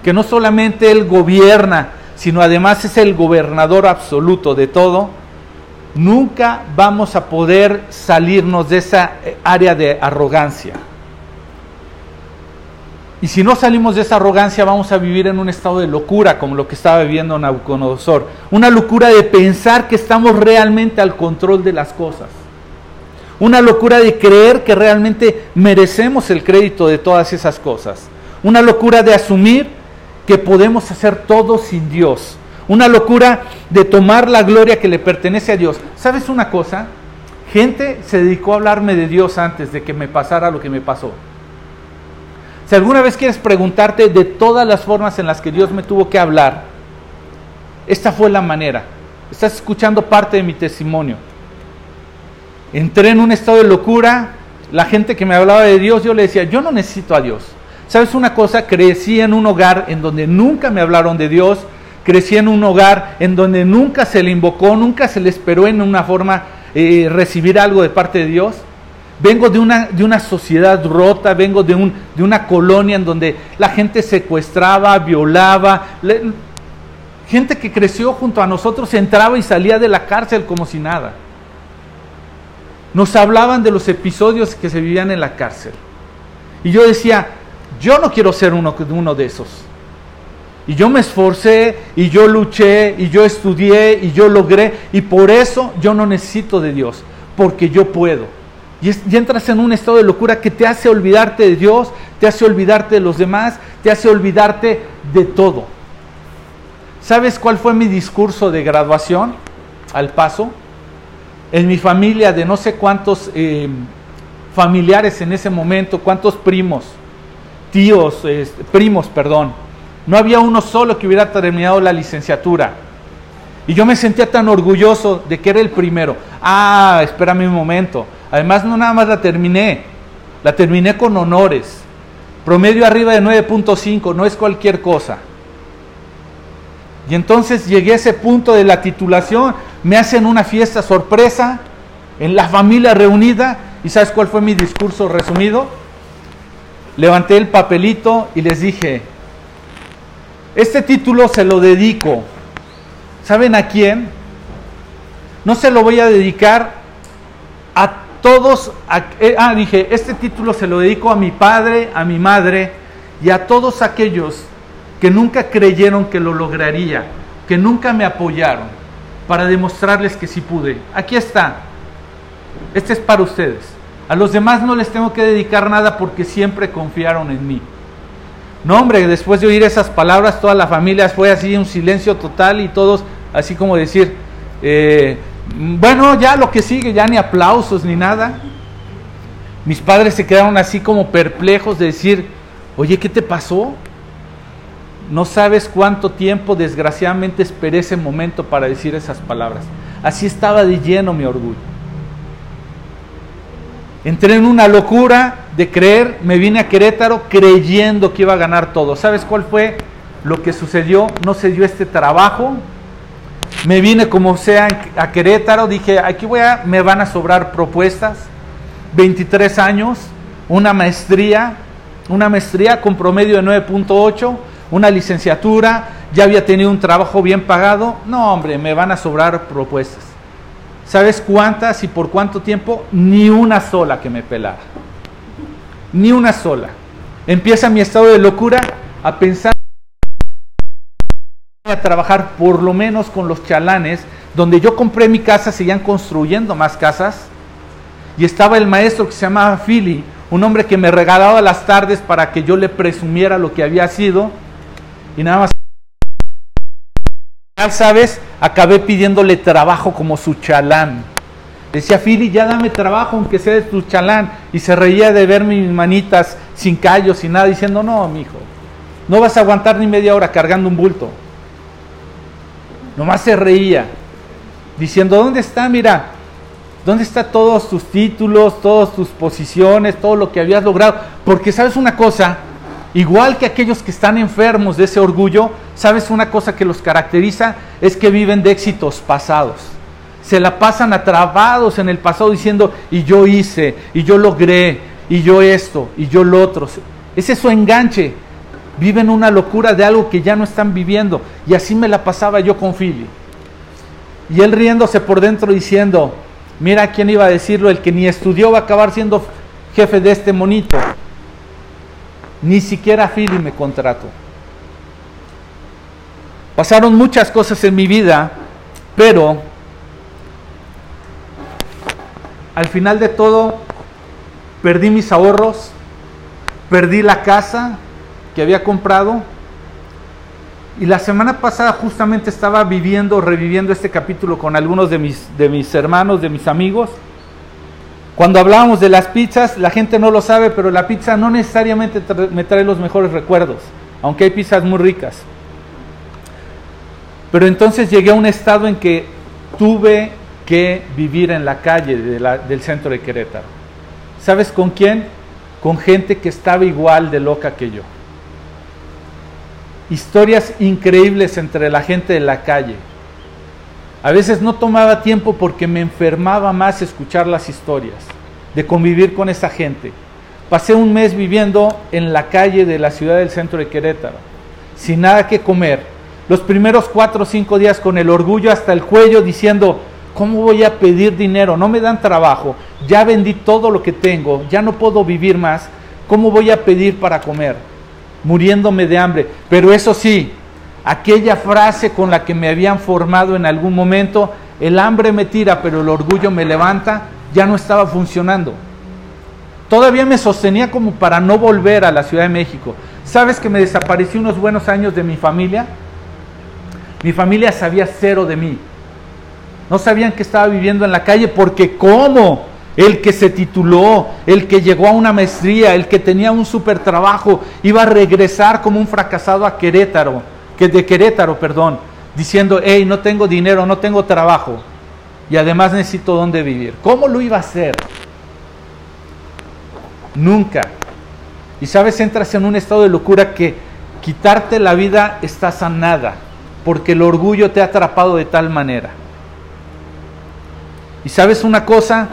que no solamente Él gobierna, sino además es el gobernador absoluto de todo, nunca vamos a poder salirnos de esa área de arrogancia. Y si no salimos de esa arrogancia, vamos a vivir en un estado de locura, como lo que estaba viviendo Nabucodonosor. Una locura de pensar que estamos realmente al control de las cosas. Una locura de creer que realmente merecemos el crédito de todas esas cosas. Una locura de asumir que podemos hacer todo sin Dios. Una locura de tomar la gloria que le pertenece a Dios. ¿Sabes una cosa? Gente se dedicó a hablarme de Dios antes de que me pasara lo que me pasó. Si alguna vez quieres preguntarte de todas las formas en las que Dios me tuvo que hablar, esta fue la manera. Estás escuchando parte de mi testimonio. Entré en un estado de locura. La gente que me hablaba de Dios, yo le decía, yo no necesito a Dios. ¿Sabes una cosa? Crecí en un hogar en donde nunca me hablaron de Dios. Crecí en un hogar en donde nunca se le invocó, nunca se le esperó en una forma eh, recibir algo de parte de Dios. Vengo de una, de una sociedad rota, vengo de, un, de una colonia en donde la gente secuestraba, violaba. gente que creció junto a nosotros entraba y salía de la cárcel como si nada. Nos hablaban de los episodios que se vivían en la cárcel. Y yo decía, yo no quiero ser uno, de esos. Y yo me esforcé, y yo luché, y yo estudié, y yo logré, y por eso yo no necesito de Dios, porque yo puedo. Y, entras en un estado de locura que te hace olvidarte de Dios, te hace olvidarte de los demás, te hace olvidarte de todo. ¿Sabes cuál fue mi discurso de graduación al paso? En mi familia de no sé cuántos eh, familiares en ese momento, cuántos primos, tíos, primos, perdón. No había uno solo que hubiera terminado la licenciatura. Y yo me sentía tan orgulloso de que era el primero. Ah, espérame un momento. Además, no nada más la terminé, la terminé con honores. Promedio arriba de 9.5, no es cualquier cosa. Y entonces llegué a ese punto de la titulación, me hacen una fiesta sorpresa en la familia reunida. ¿Y sabes cuál fue mi discurso resumido? Levanté el papelito y les dije, este título se lo dedico. ¿Saben a quién? No se lo voy a dedicar a todos, eh, ah, dije, este título se lo dedico a mi padre, a mi madre y a todos aquellos que nunca creyeron que lo lograría, que nunca me apoyaron, para demostrarles que sí pude. Aquí está. Este es para ustedes. A los demás no les tengo que dedicar nada porque siempre confiaron en mí. No, hombre, después de oír esas palabras, toda la familia fue así, un silencio total y todos así como decir, eh, bueno, ya lo que sigue, ya ni aplausos ni nada. Mis padres se quedaron así como perplejos de decir, oye, ¿qué te pasó? No sabes cuánto tiempo desgraciadamente esperé ese momento para decir esas palabras. Así estaba de lleno mi orgullo. Entré en una locura de creer, me vine a Querétaro creyendo que iba a ganar todo. ¿Sabes cuál fue lo que sucedió? No se dio este trabajo. Me vine como sea a Querétaro, dije, aquí voy a, me van a sobrar propuestas. 23 años, una maestría, una maestría con promedio de 9.8 una licenciatura, ya había tenido un trabajo bien pagado. No, hombre, me van a sobrar propuestas. ¿Sabes cuántas y por cuánto tiempo? Ni una sola que me pelara. Ni una sola. Empieza mi estado de locura a pensar a trabajar por lo menos con los chalanes, donde yo compré mi casa, seguían construyendo más casas, y estaba el maestro que se llamaba Philly, un hombre que me regalaba las tardes para que yo le presumiera lo que había sido, y nada más, ¿sabes? Acabé pidiéndole trabajo como su chalán. Decía, Fili, ya dame trabajo, aunque sea de tu chalán. Y se reía de ver mis manitas sin callos, sin nada, diciendo, no, mi hijo, no vas a aguantar ni media hora cargando un bulto. Nomás se reía, diciendo, ¿dónde está? Mira, ¿dónde están todos tus títulos, todas tus posiciones, todo lo que habías logrado? Porque sabes una cosa, Igual que aquellos que están enfermos de ese orgullo, ¿sabes una cosa que los caracteriza? Es que viven de éxitos pasados. Se la pasan atrapados en el pasado diciendo, y yo hice, y yo logré, y yo esto, y yo lo otro. Ese es su enganche. Viven una locura de algo que ya no están viviendo. Y así me la pasaba yo con Philly. Y él riéndose por dentro diciendo, mira quién iba a decirlo, el que ni estudió va a acabar siendo jefe de este monito. Ni siquiera Philly me contrató. Pasaron muchas cosas en mi vida, pero al final de todo perdí mis ahorros, perdí la casa que había comprado y la semana pasada justamente estaba viviendo, reviviendo este capítulo con algunos de mis, de mis hermanos, de mis amigos cuando hablábamos de las pizzas, la gente no lo sabe, pero la pizza no necesariamente me trae los mejores recuerdos, aunque hay pizzas muy ricas. Pero entonces llegué a un estado en que tuve que vivir en la calle del centro de Querétaro. ¿Sabes con quién? Con gente que estaba igual de loca que yo. Historias increíbles entre la gente de la calle a veces no tomaba tiempo porque me enfermaba más escuchar las historias, de convivir con esa gente. Pasé un mes viviendo en la calle de la ciudad del centro de Querétaro, sin nada que comer. Los primeros cuatro o cinco días con el orgullo hasta el cuello diciendo, ¿cómo voy a pedir dinero? No me dan trabajo, ya vendí todo lo que tengo, ya no puedo vivir más, ¿cómo voy a pedir para comer? Muriéndome de hambre. Pero eso sí, aquella frase con la que me habían formado en algún momento, el hambre me tira pero el orgullo me levanta, ya no estaba funcionando. Todavía me sostenía como para no volver a la Ciudad de México. ¿Sabes que me desaparecí unos buenos años de mi familia? Mi familia sabía cero de mí. No sabían que estaba viviendo en la calle porque ¿cómo? El que se tituló, el que llegó a una maestría, el que tenía un super trabajo, iba a regresar como un fracasado a Querétaro que de Querétaro, perdón, diciendo, hey, no tengo dinero, no tengo trabajo y además necesito dónde vivir. ¿Cómo lo iba a hacer? Nunca. Y sabes, entras en un estado de locura que quitarte la vida está sanada, porque el orgullo te ha atrapado de tal manera. Y sabes una cosa,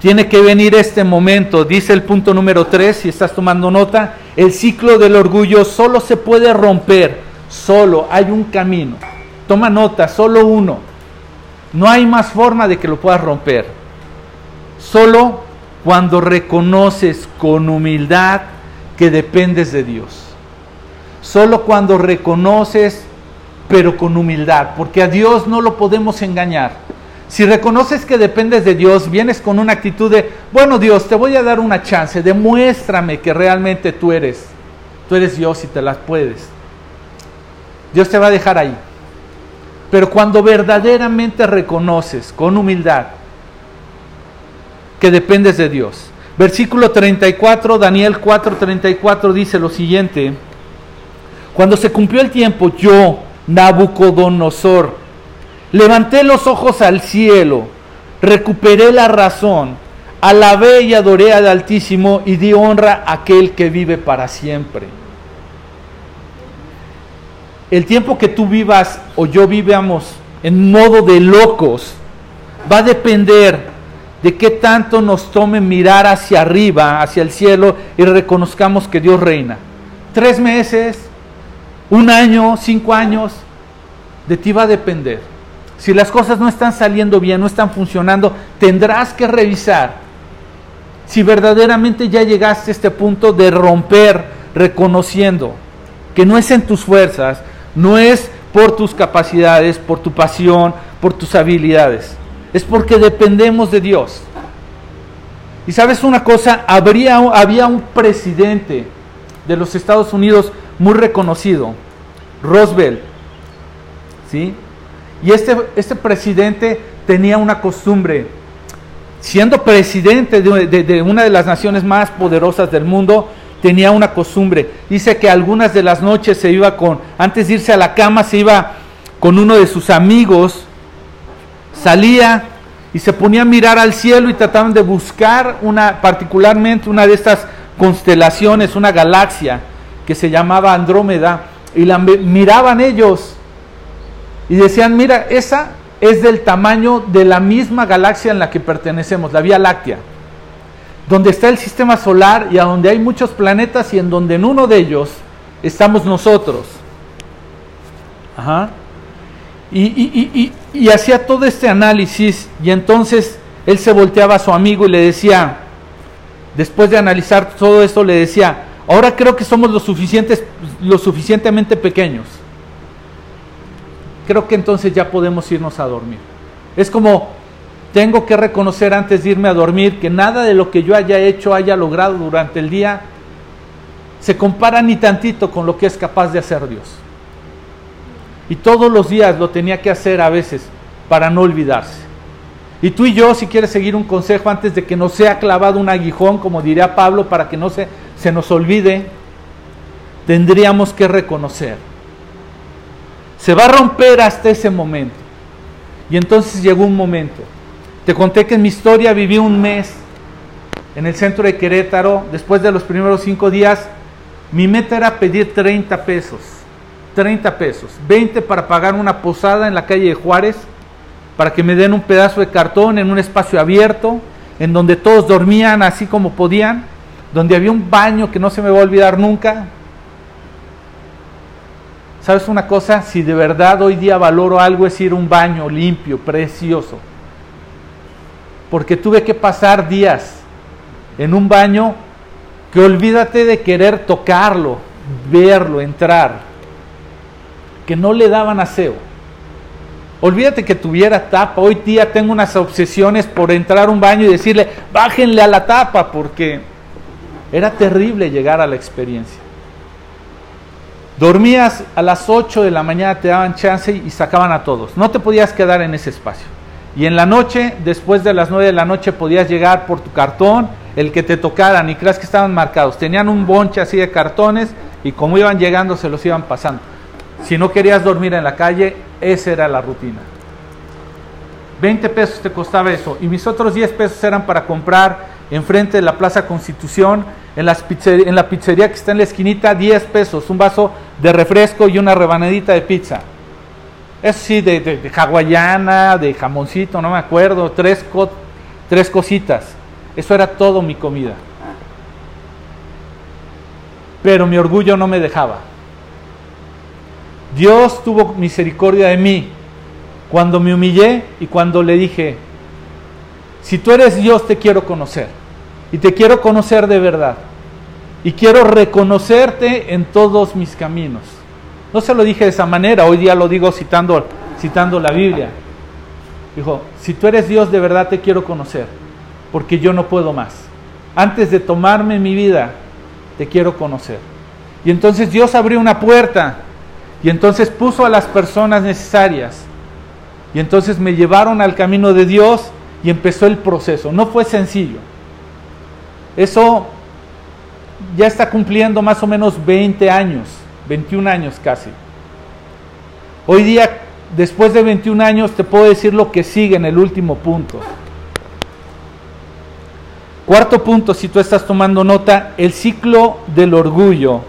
tiene que venir este momento, dice el punto número 3, si estás tomando nota, el ciclo del orgullo solo se puede romper, solo hay un camino. Toma nota, solo uno. No hay más forma de que lo puedas romper. Solo cuando reconoces con humildad que dependes de Dios. Solo cuando reconoces, pero con humildad, porque a Dios no lo podemos engañar. Si reconoces que dependes de Dios, vienes con una actitud de, bueno Dios, te voy a dar una chance, demuéstrame que realmente tú eres, tú eres Dios y te las puedes. Dios te va a dejar ahí. Pero cuando verdaderamente reconoces con humildad que dependes de Dios. Versículo 34, Daniel 4:34 dice lo siguiente. Cuando se cumplió el tiempo, yo, Nabucodonosor, levanté los ojos al cielo, recuperé la razón, alabé y adoré al Altísimo y di honra a aquel que vive para siempre. El tiempo que tú vivas o yo vivamos en modo de locos va a depender de qué tanto nos tome mirar hacia arriba, hacia el cielo y reconozcamos que Dios reina. Tres meses, un año, cinco años, de ti va a depender. Si las cosas no están saliendo bien, no están funcionando, tendrás que revisar si verdaderamente ya llegaste a este punto de romper reconociendo que no es en tus fuerzas, no es por tus capacidades, por tu pasión, por tus habilidades. Es porque dependemos de Dios. Y sabes una cosa, habría, había un presidente de los Estados Unidos muy reconocido, Roosevelt, ¿sí? Y este, este presidente tenía una costumbre, siendo presidente de, de, una de las naciones más poderosas del mundo, tenía una costumbre. Dice que algunas de las noches se iba con, antes de irse a la cama, se iba con uno de sus amigos, salía y se ponía a mirar al cielo y trataban de buscar una, particularmente una de estas constelaciones, una galaxia que se llamaba Andrómeda, y la miraban ellos y decían, mira, esa es del tamaño de la misma galaxia en la que pertenecemos, la Vía Láctea, donde está el sistema solar y a donde hay muchos planetas y en donde en uno de ellos estamos nosotros. Ajá. Y, y, y, y, hacía todo este análisis y entonces él se volteaba a su amigo y le decía, después de analizar todo esto, le decía, ahora creo que somos lo, suficientes, lo suficientemente pequeños. Creo que entonces ya podemos irnos a dormir. Es como, tengo que reconocer antes de irme a dormir que nada de lo que yo haya hecho, haya logrado durante el día, se compara ni tantito con lo que es capaz de hacer Dios. Y todos los días lo tenía que hacer a veces para no olvidarse. Y tú y yo, si quieres seguir un consejo antes de que nos sea clavado un aguijón, como diría Pablo, para que no se, se nos olvide, tendríamos que reconocer. Se va a romper hasta ese momento. Y entonces llegó un momento. Te conté que en mi historia viví un mes en el centro de Querétaro. Después de los primeros cinco días, mi meta era pedir 30 pesos 30 pesos, 20 para pagar una posada en la calle de Juárez, para que me den un pedazo de cartón en un espacio abierto, en donde todos dormían así como podían, donde había un baño que no se me va a olvidar nunca. ¿Sabes una cosa? Si de verdad hoy día valoro algo es ir a un baño limpio, precioso. Porque tuve que pasar días en un baño que olvídate de querer tocarlo, verlo, entrar que no le daban aseo. Olvídate que tuviera tapa. Hoy día tengo unas obsesiones por entrar a un baño y decirle, bájenle a la tapa, porque era terrible llegar a la experiencia. Dormías a las 8 de la mañana, te daban chance y sacaban a todos. No te podías quedar en ese espacio. Y en la noche, después de las 9 de la noche, podías llegar por tu cartón, el que te tocaran, y creas que estaban marcados. Tenían un bonche así de cartones y como iban llegando se los iban pasando. Si no querías dormir en la calle, esa era la rutina. 20 pesos te costaba eso. Y mis otros 10 pesos eran para comprar enfrente de la Plaza Constitución, en, la pizzería que está en la esquinita, 10 pesos, un vaso de refresco y una rebanadita de pizza. Eso sí, de, de, hawaiana, de jamoncito, no me acuerdo, tres, tres cositas. Eso era todo mi comida. Pero mi orgullo no me dejaba. Dios tuvo misericordia de mí cuando me humillé y cuando le dije, si tú eres Dios te quiero conocer y te quiero conocer de verdad y quiero reconocerte en todos mis caminos. No se lo dije de esa manera, hoy día lo digo citando, citando la Biblia. Dijo, si tú eres Dios, de verdad te quiero conocer, porque yo no puedo más. Antes de tomarme mi vida, te quiero conocer. Y entonces Dios abrió una puerta y entonces puso a las personas necesarias. Y entonces me llevaron al camino de Dios y empezó el proceso. No fue sencillo. Eso ya está cumpliendo más o menos 20 años, 21 años casi. Hoy día, después de 21 años, te puedo decir lo que sigue en el último punto. Cuarto punto, si tú estás tomando nota, el ciclo del orgullo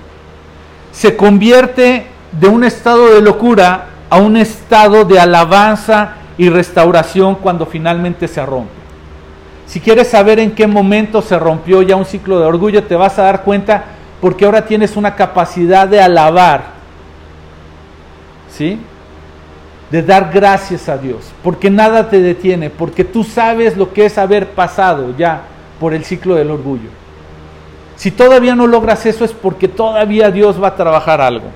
se convierte de un estado de locura a un estado de alabanza y restauración cuando finalmente se rompe. Si quieres saber en qué momento se rompió ya un ciclo de orgullo, te vas a dar cuenta porque ahora tienes una capacidad de alabar, ¿sí? De dar gracias a Dios, porque nada te detiene, porque tú sabes lo que es haber pasado ya por el ciclo del orgullo. Si todavía no logras eso es porque todavía Dios va a trabajar algo.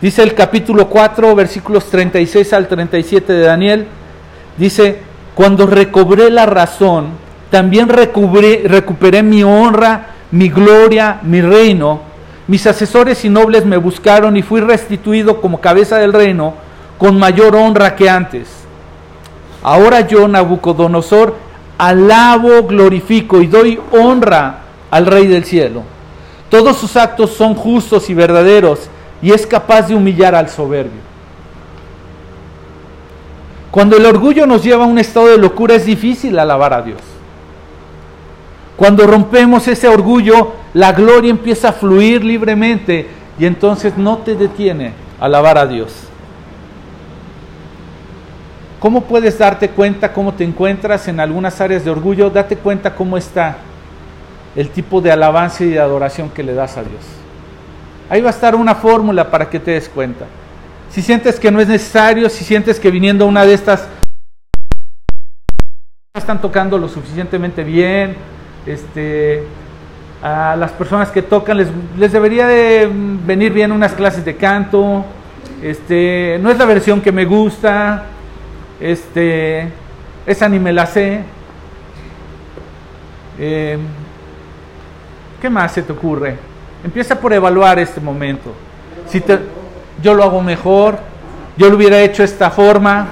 Dice el capítulo 4, versículos 36 al 37 de Daniel, dice, cuando recobré la razón, también recuperé mi honra, mi gloria, mi reino. Mis asesores y nobles me buscaron y fui restituido como cabeza del reino con mayor honra que antes. Ahora yo, Nabucodonosor, alabo, glorifico y doy honra al Rey del cielo. Todos sus actos son justos y verdaderos y es capaz de humillar al soberbio. Cuando el orgullo nos lleva a un estado de locura es difícil alabar a Dios. Cuando rompemos ese orgullo, la gloria empieza a fluir libremente y entonces no te detiene alabar a Dios. ¿Cómo puedes darte cuenta cómo te encuentras en algunas áreas de orgullo? Date cuenta cómo está el tipo de alabanza y de adoración que le das a Dios. Ahí va a estar una fórmula para que te des cuenta. Si sientes que no es necesario, si sientes que viniendo una de estas están tocando lo suficientemente bien, este, a las personas que tocan les, debería de venir bien unas clases de canto, este, no es la versión que me gusta, este, esa ni me la sé. Eh, ¿Qué más se te ocurre? Empieza por evaluar este momento. Si te, yo lo hago mejor, yo lo hubiera hecho esta forma.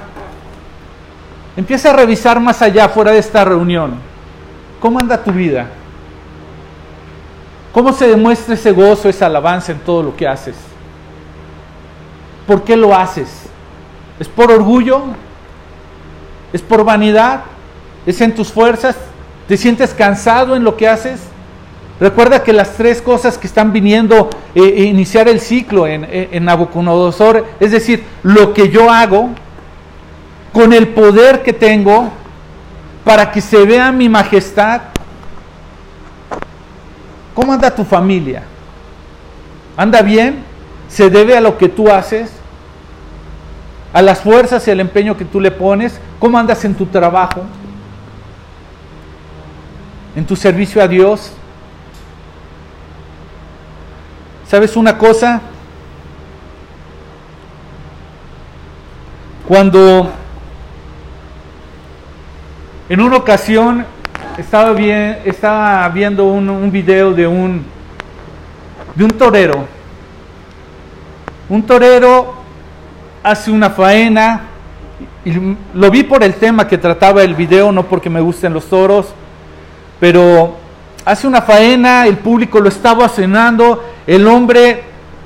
Empieza a revisar más allá, fuera de esta reunión. ¿Cómo anda tu vida? ¿Cómo se demuestra ese gozo, esa alabanza en todo lo que haces? ¿Por qué lo haces? ¿Es por orgullo? ¿Es por vanidad? ¿Es en tus fuerzas? ¿Te sientes cansado en lo que haces? Recuerda que las tres cosas que están viniendo a eh, iniciar el ciclo en, en Nabucodonosor, es decir, lo que yo hago con el poder que tengo para que se vea mi majestad. ¿Cómo anda tu familia? ¿Anda bien? ¿Se debe a lo que tú haces? ¿A las fuerzas y al empeño que tú le pones? ¿Cómo andas en tu trabajo? ¿En tu servicio a Dios? ¿Sabes una cosa? Cuando en una ocasión estaba, bien, estaba viendo un, video de un, de un torero. Un torero hace una faena, lo vi por el tema que trataba el video, no porque me gusten los toros, pero hace una faena, el público lo estaba cenando el hombre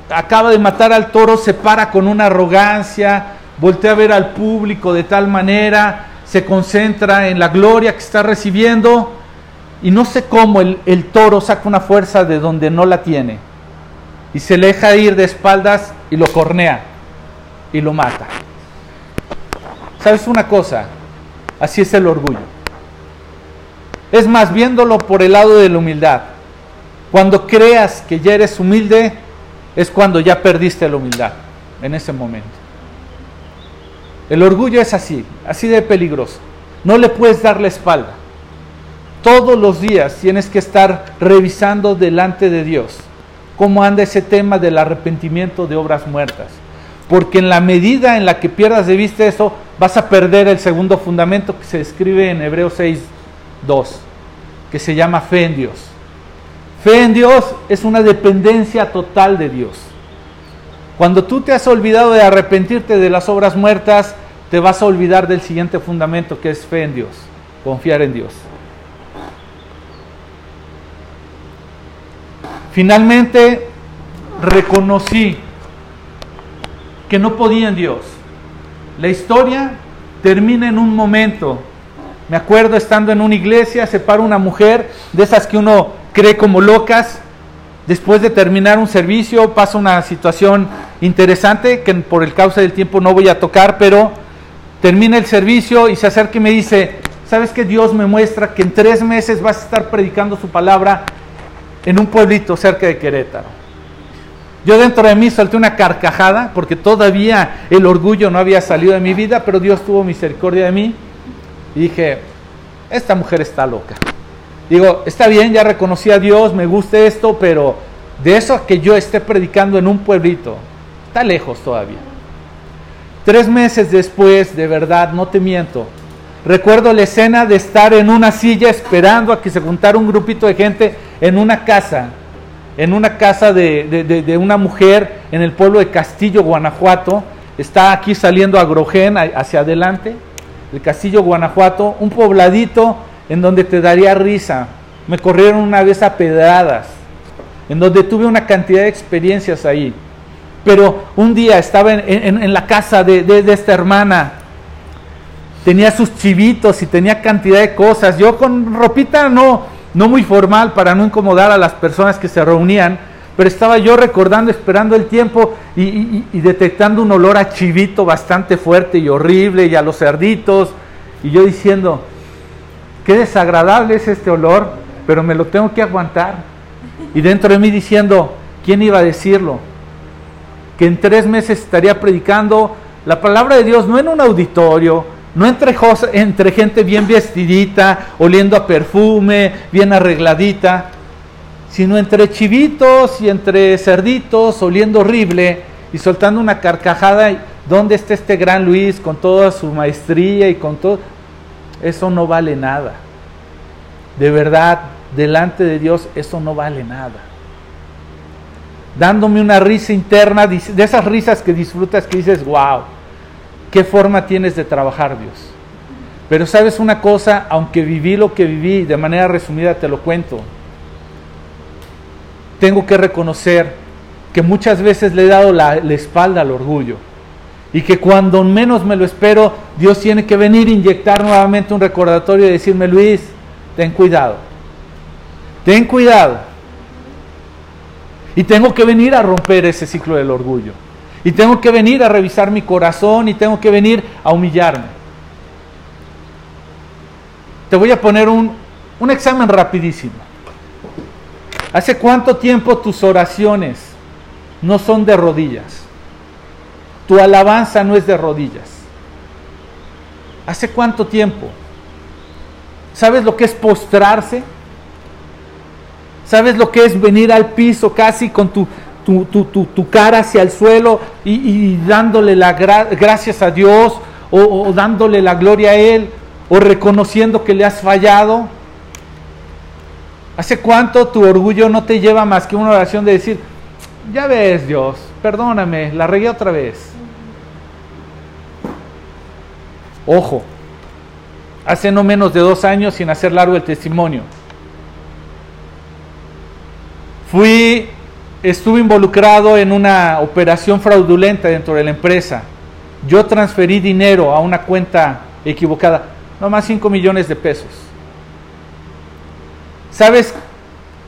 acaba de matar al toro, se para con una arrogancia, voltea a ver al público de tal manera, se concentra en la gloria que está recibiendo y no sé cómo el, toro saca una fuerza de donde no la tiene y se le deja ir de espaldas y lo cornea y lo mata. ¿Sabes una cosa? Así es el orgullo. Es más, viéndolo por el lado de la humildad. Cuando creas que ya eres humilde, es cuando ya perdiste la humildad, en ese momento. El orgullo es así, así de peligroso. No le puedes dar la espalda. Todos los días tienes que estar revisando delante de Dios cómo anda ese tema del arrepentimiento de obras muertas. porque en la medida en la que pierdas de vista eso, vas a perder el segundo fundamento que se describe en Hebreos 6, 2, que se llama fe en Dios. Fe en Dios es una dependencia total de Dios. Cuando tú te has olvidado de arrepentirte de las obras muertas, te vas a olvidar del siguiente fundamento que es fe en Dios, confiar en Dios. Finalmente, reconocí que no podía en Dios. La historia termina en un momento. Me acuerdo estando en una iglesia, se para una mujer de esas que uno cree como locas. Después de terminar un servicio pasa una situación interesante que por el causa del tiempo no voy a tocar, pero termina el servicio y se acerca y me dice, ¿sabes que Dios me muestra que en tres meses vas a estar predicando su palabra en un pueblito cerca de Querétaro? Yo dentro de mí solté una carcajada porque todavía el orgullo no había salido de mi vida, pero Dios tuvo misericordia de mí y dije, esta mujer está loca. Digo, está bien, ya reconocí a Dios, me gusta esto, pero de eso que yo esté predicando en un pueblito, está lejos todavía. Tres meses después, de verdad, no te miento, recuerdo la escena de estar en una silla esperando a que se juntara un grupito de gente en una casa en una casa de, una mujer en el pueblo de Castillo, Guanajuato. Está aquí saliendo a hacia adelante, el Castillo, Guanajuato, un pobladito en donde te daría risa. Me corrieron una vez a pedradas, en donde tuve una cantidad de experiencias ahí. Pero un día estaba en, la casa de esta hermana, tenía sus chivitos y tenía cantidad de cosas. Yo con ropita no, no muy formal para no incomodar a las personas que se reunían, pero estaba yo recordando, esperando el tiempo y, detectando un olor a chivito bastante fuerte y horrible y a los cerditos, y yo diciendo, qué desagradable es este olor, pero me lo tengo que aguantar. Y dentro de mí diciendo, ¿quién iba a decirlo? Que en tres meses estaría predicando la palabra de Dios, no en un auditorio, no entre, entre gente bien vestidita, oliendo a perfume, bien arregladita, sino entre chivitos y entre cerditos, oliendo horrible y soltando una carcajada. ¿Dónde está este gran Luis con toda su maestría y con todo? Eso no vale nada. De verdad, delante de Dios, eso no vale nada. Dándome una risa interna, de esas risas que disfrutas que dices, wow qué forma tienes de trabajar Dios. Pero sabes una cosa, aunque viví lo que viví, de manera resumida te lo cuento, tengo que reconocer que muchas veces le he dado la, espalda al orgullo y que cuando menos me lo espero, Dios tiene que venir a inyectar nuevamente un recordatorio y decirme, Luis, ten cuidado, ten cuidado. Y tengo que venir a romper ese ciclo del orgullo. Y tengo que venir a revisar mi corazón y tengo que venir a humillarme. Te voy a poner un, un examen rapidísimo. ¿Hace cuánto tiempo tus oraciones no son de rodillas? Tu alabanza no es de rodillas. ¿Hace cuánto tiempo? ¿Sabes lo que es postrarse? ¿Sabes lo que es venir al piso casi con tu tu, tu, cara hacia el suelo y, dándole la gracias a Dios o, dándole la gloria a Él o reconociendo que le has fallado. ¿Hace cuánto tu orgullo no te lleva más que una oración de decir, ya ves Dios, perdóname, la regué otra vez? Ojo, hace no menos de dos años, sin hacer largo el testimonio, fui estuve involucrado en una operación fraudulenta dentro de la empresa. Yo transferí dinero a una cuenta equivocada, no más 5 millones de pesos. ¿Sabes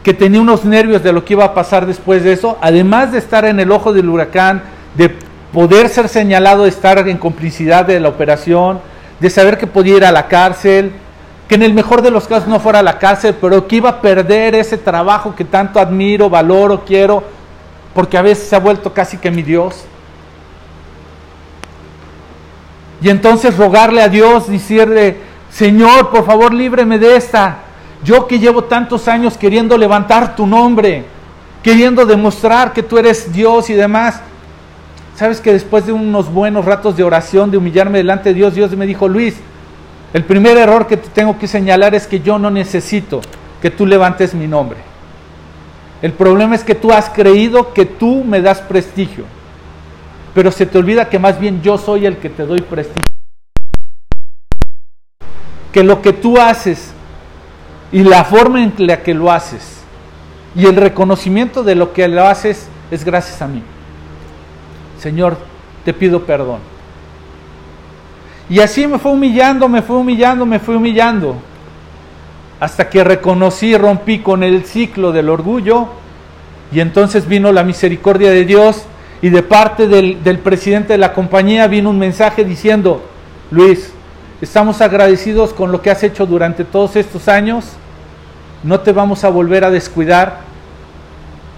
que tenía unos nervios de lo que iba a pasar después de eso? Además de estar en el ojo del huracán, de poder ser señalado de estar en complicidad de la operación, de saber que podía ir a la cárcel, que en el mejor de los casos no fuera a la cárcel, pero que iba a perder ese trabajo que tanto admiro, valoro, quiero, porque a veces se ha vuelto casi que mi Dios. Y entonces rogarle a Dios, decirle, Señor, por favor, líbreme de esta. Yo que llevo tantos años queriendo levantar tu nombre, queriendo demostrar que tú eres Dios y demás. Sabes que después de unos buenos ratos de oración, de humillarme delante de Dios, Dios me dijo, Luis, el primer error que te tengo que señalar es que yo no necesito que tú levantes mi nombre. El problema es que tú has creído que tú me das prestigio, pero se te olvida que más bien yo soy el que te doy prestigio. Que lo que tú haces y la forma en la que lo haces y el reconocimiento de lo que lo haces es gracias a mí. Señor, te pido perdón. Y así me fue humillando, me fue humillando, me fue humillando. Hasta que reconocí, rompí con el ciclo del orgullo. Y entonces vino la misericordia de Dios. Y de parte del, del presidente de la compañía vino un mensaje diciendo, Luis, estamos agradecidos con lo que has hecho durante todos estos años. No te vamos a volver a descuidar.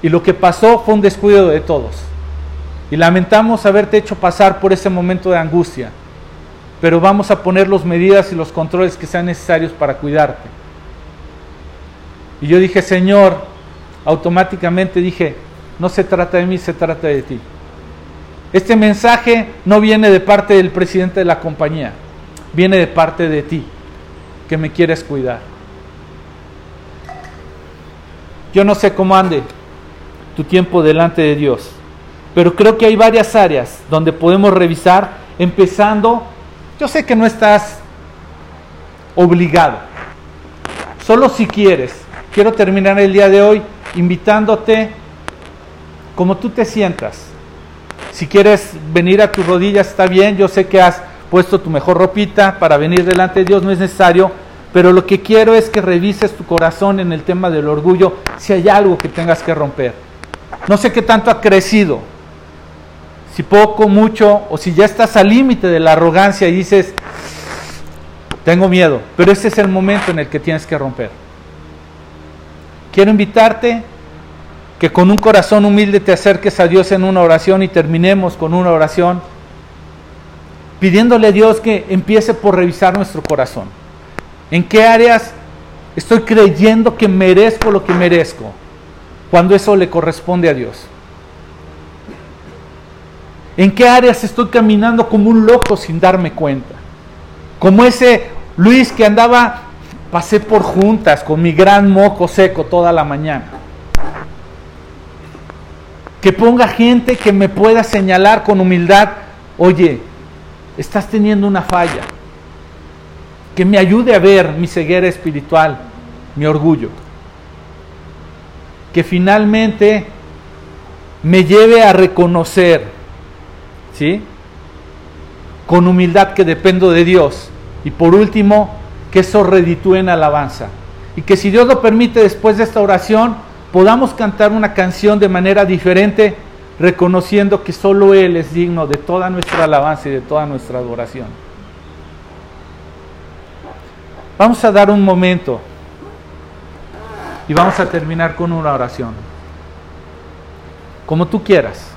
Y lo que pasó fue un descuido de todos. Y lamentamos haberte hecho pasar por ese momento de angustia, pero vamos a poner las medidas y los controles que sean necesarios para cuidarte. Y yo dije, Señor, automáticamente dije, no se trata de mí, se trata de ti. Este mensaje no viene de parte del presidente de la compañía, viene de parte de ti, que me quieres cuidar. Yo no sé cómo ande tu tiempo delante de Dios. Pero creo que hay varias áreas donde podemos revisar, empezando, yo sé que no estás obligado, solo si quieres. Quiero terminar el día de hoy invitándote como tú te sientas. Si quieres venir a tus rodillas está bien, yo sé que has puesto tu mejor ropita para venir delante de Dios, no es necesario, pero lo que quiero es que revises tu corazón en el tema del orgullo, si hay algo que tengas que romper. No sé qué tanto ha crecido, si poco, mucho, o si ya estás al límite de la arrogancia y dices, tengo miedo, pero ese es el momento en el que tienes que romper. Quiero invitarte que con un corazón humilde te acerques a Dios en una oración y terminemos con una oración pidiéndole a Dios que empiece por revisar nuestro corazón. ¿En qué áreas estoy creyendo que merezco lo que merezco? Cuando eso le corresponde a Dios. ¿En qué áreas estoy caminando como un loco sin darme cuenta? Como ese Luis que andaba, pasé por juntas con mi gran moco seco toda la mañana. Que ponga gente que me pueda señalar con humildad, oye, estás teniendo una falla. Que me ayude a ver mi ceguera espiritual, mi orgullo. Que finalmente me lleve a reconocer ¿sí? Con humildad que dependo de Dios. Y por último, que eso reditúe en alabanza. Y que si Dios lo permite, después de esta oración, podamos cantar una canción de manera diferente, reconociendo que solo Él es digno de toda nuestra alabanza y de toda nuestra adoración. Vamos a dar un momento y vamos a terminar con una oración. Como tú quieras.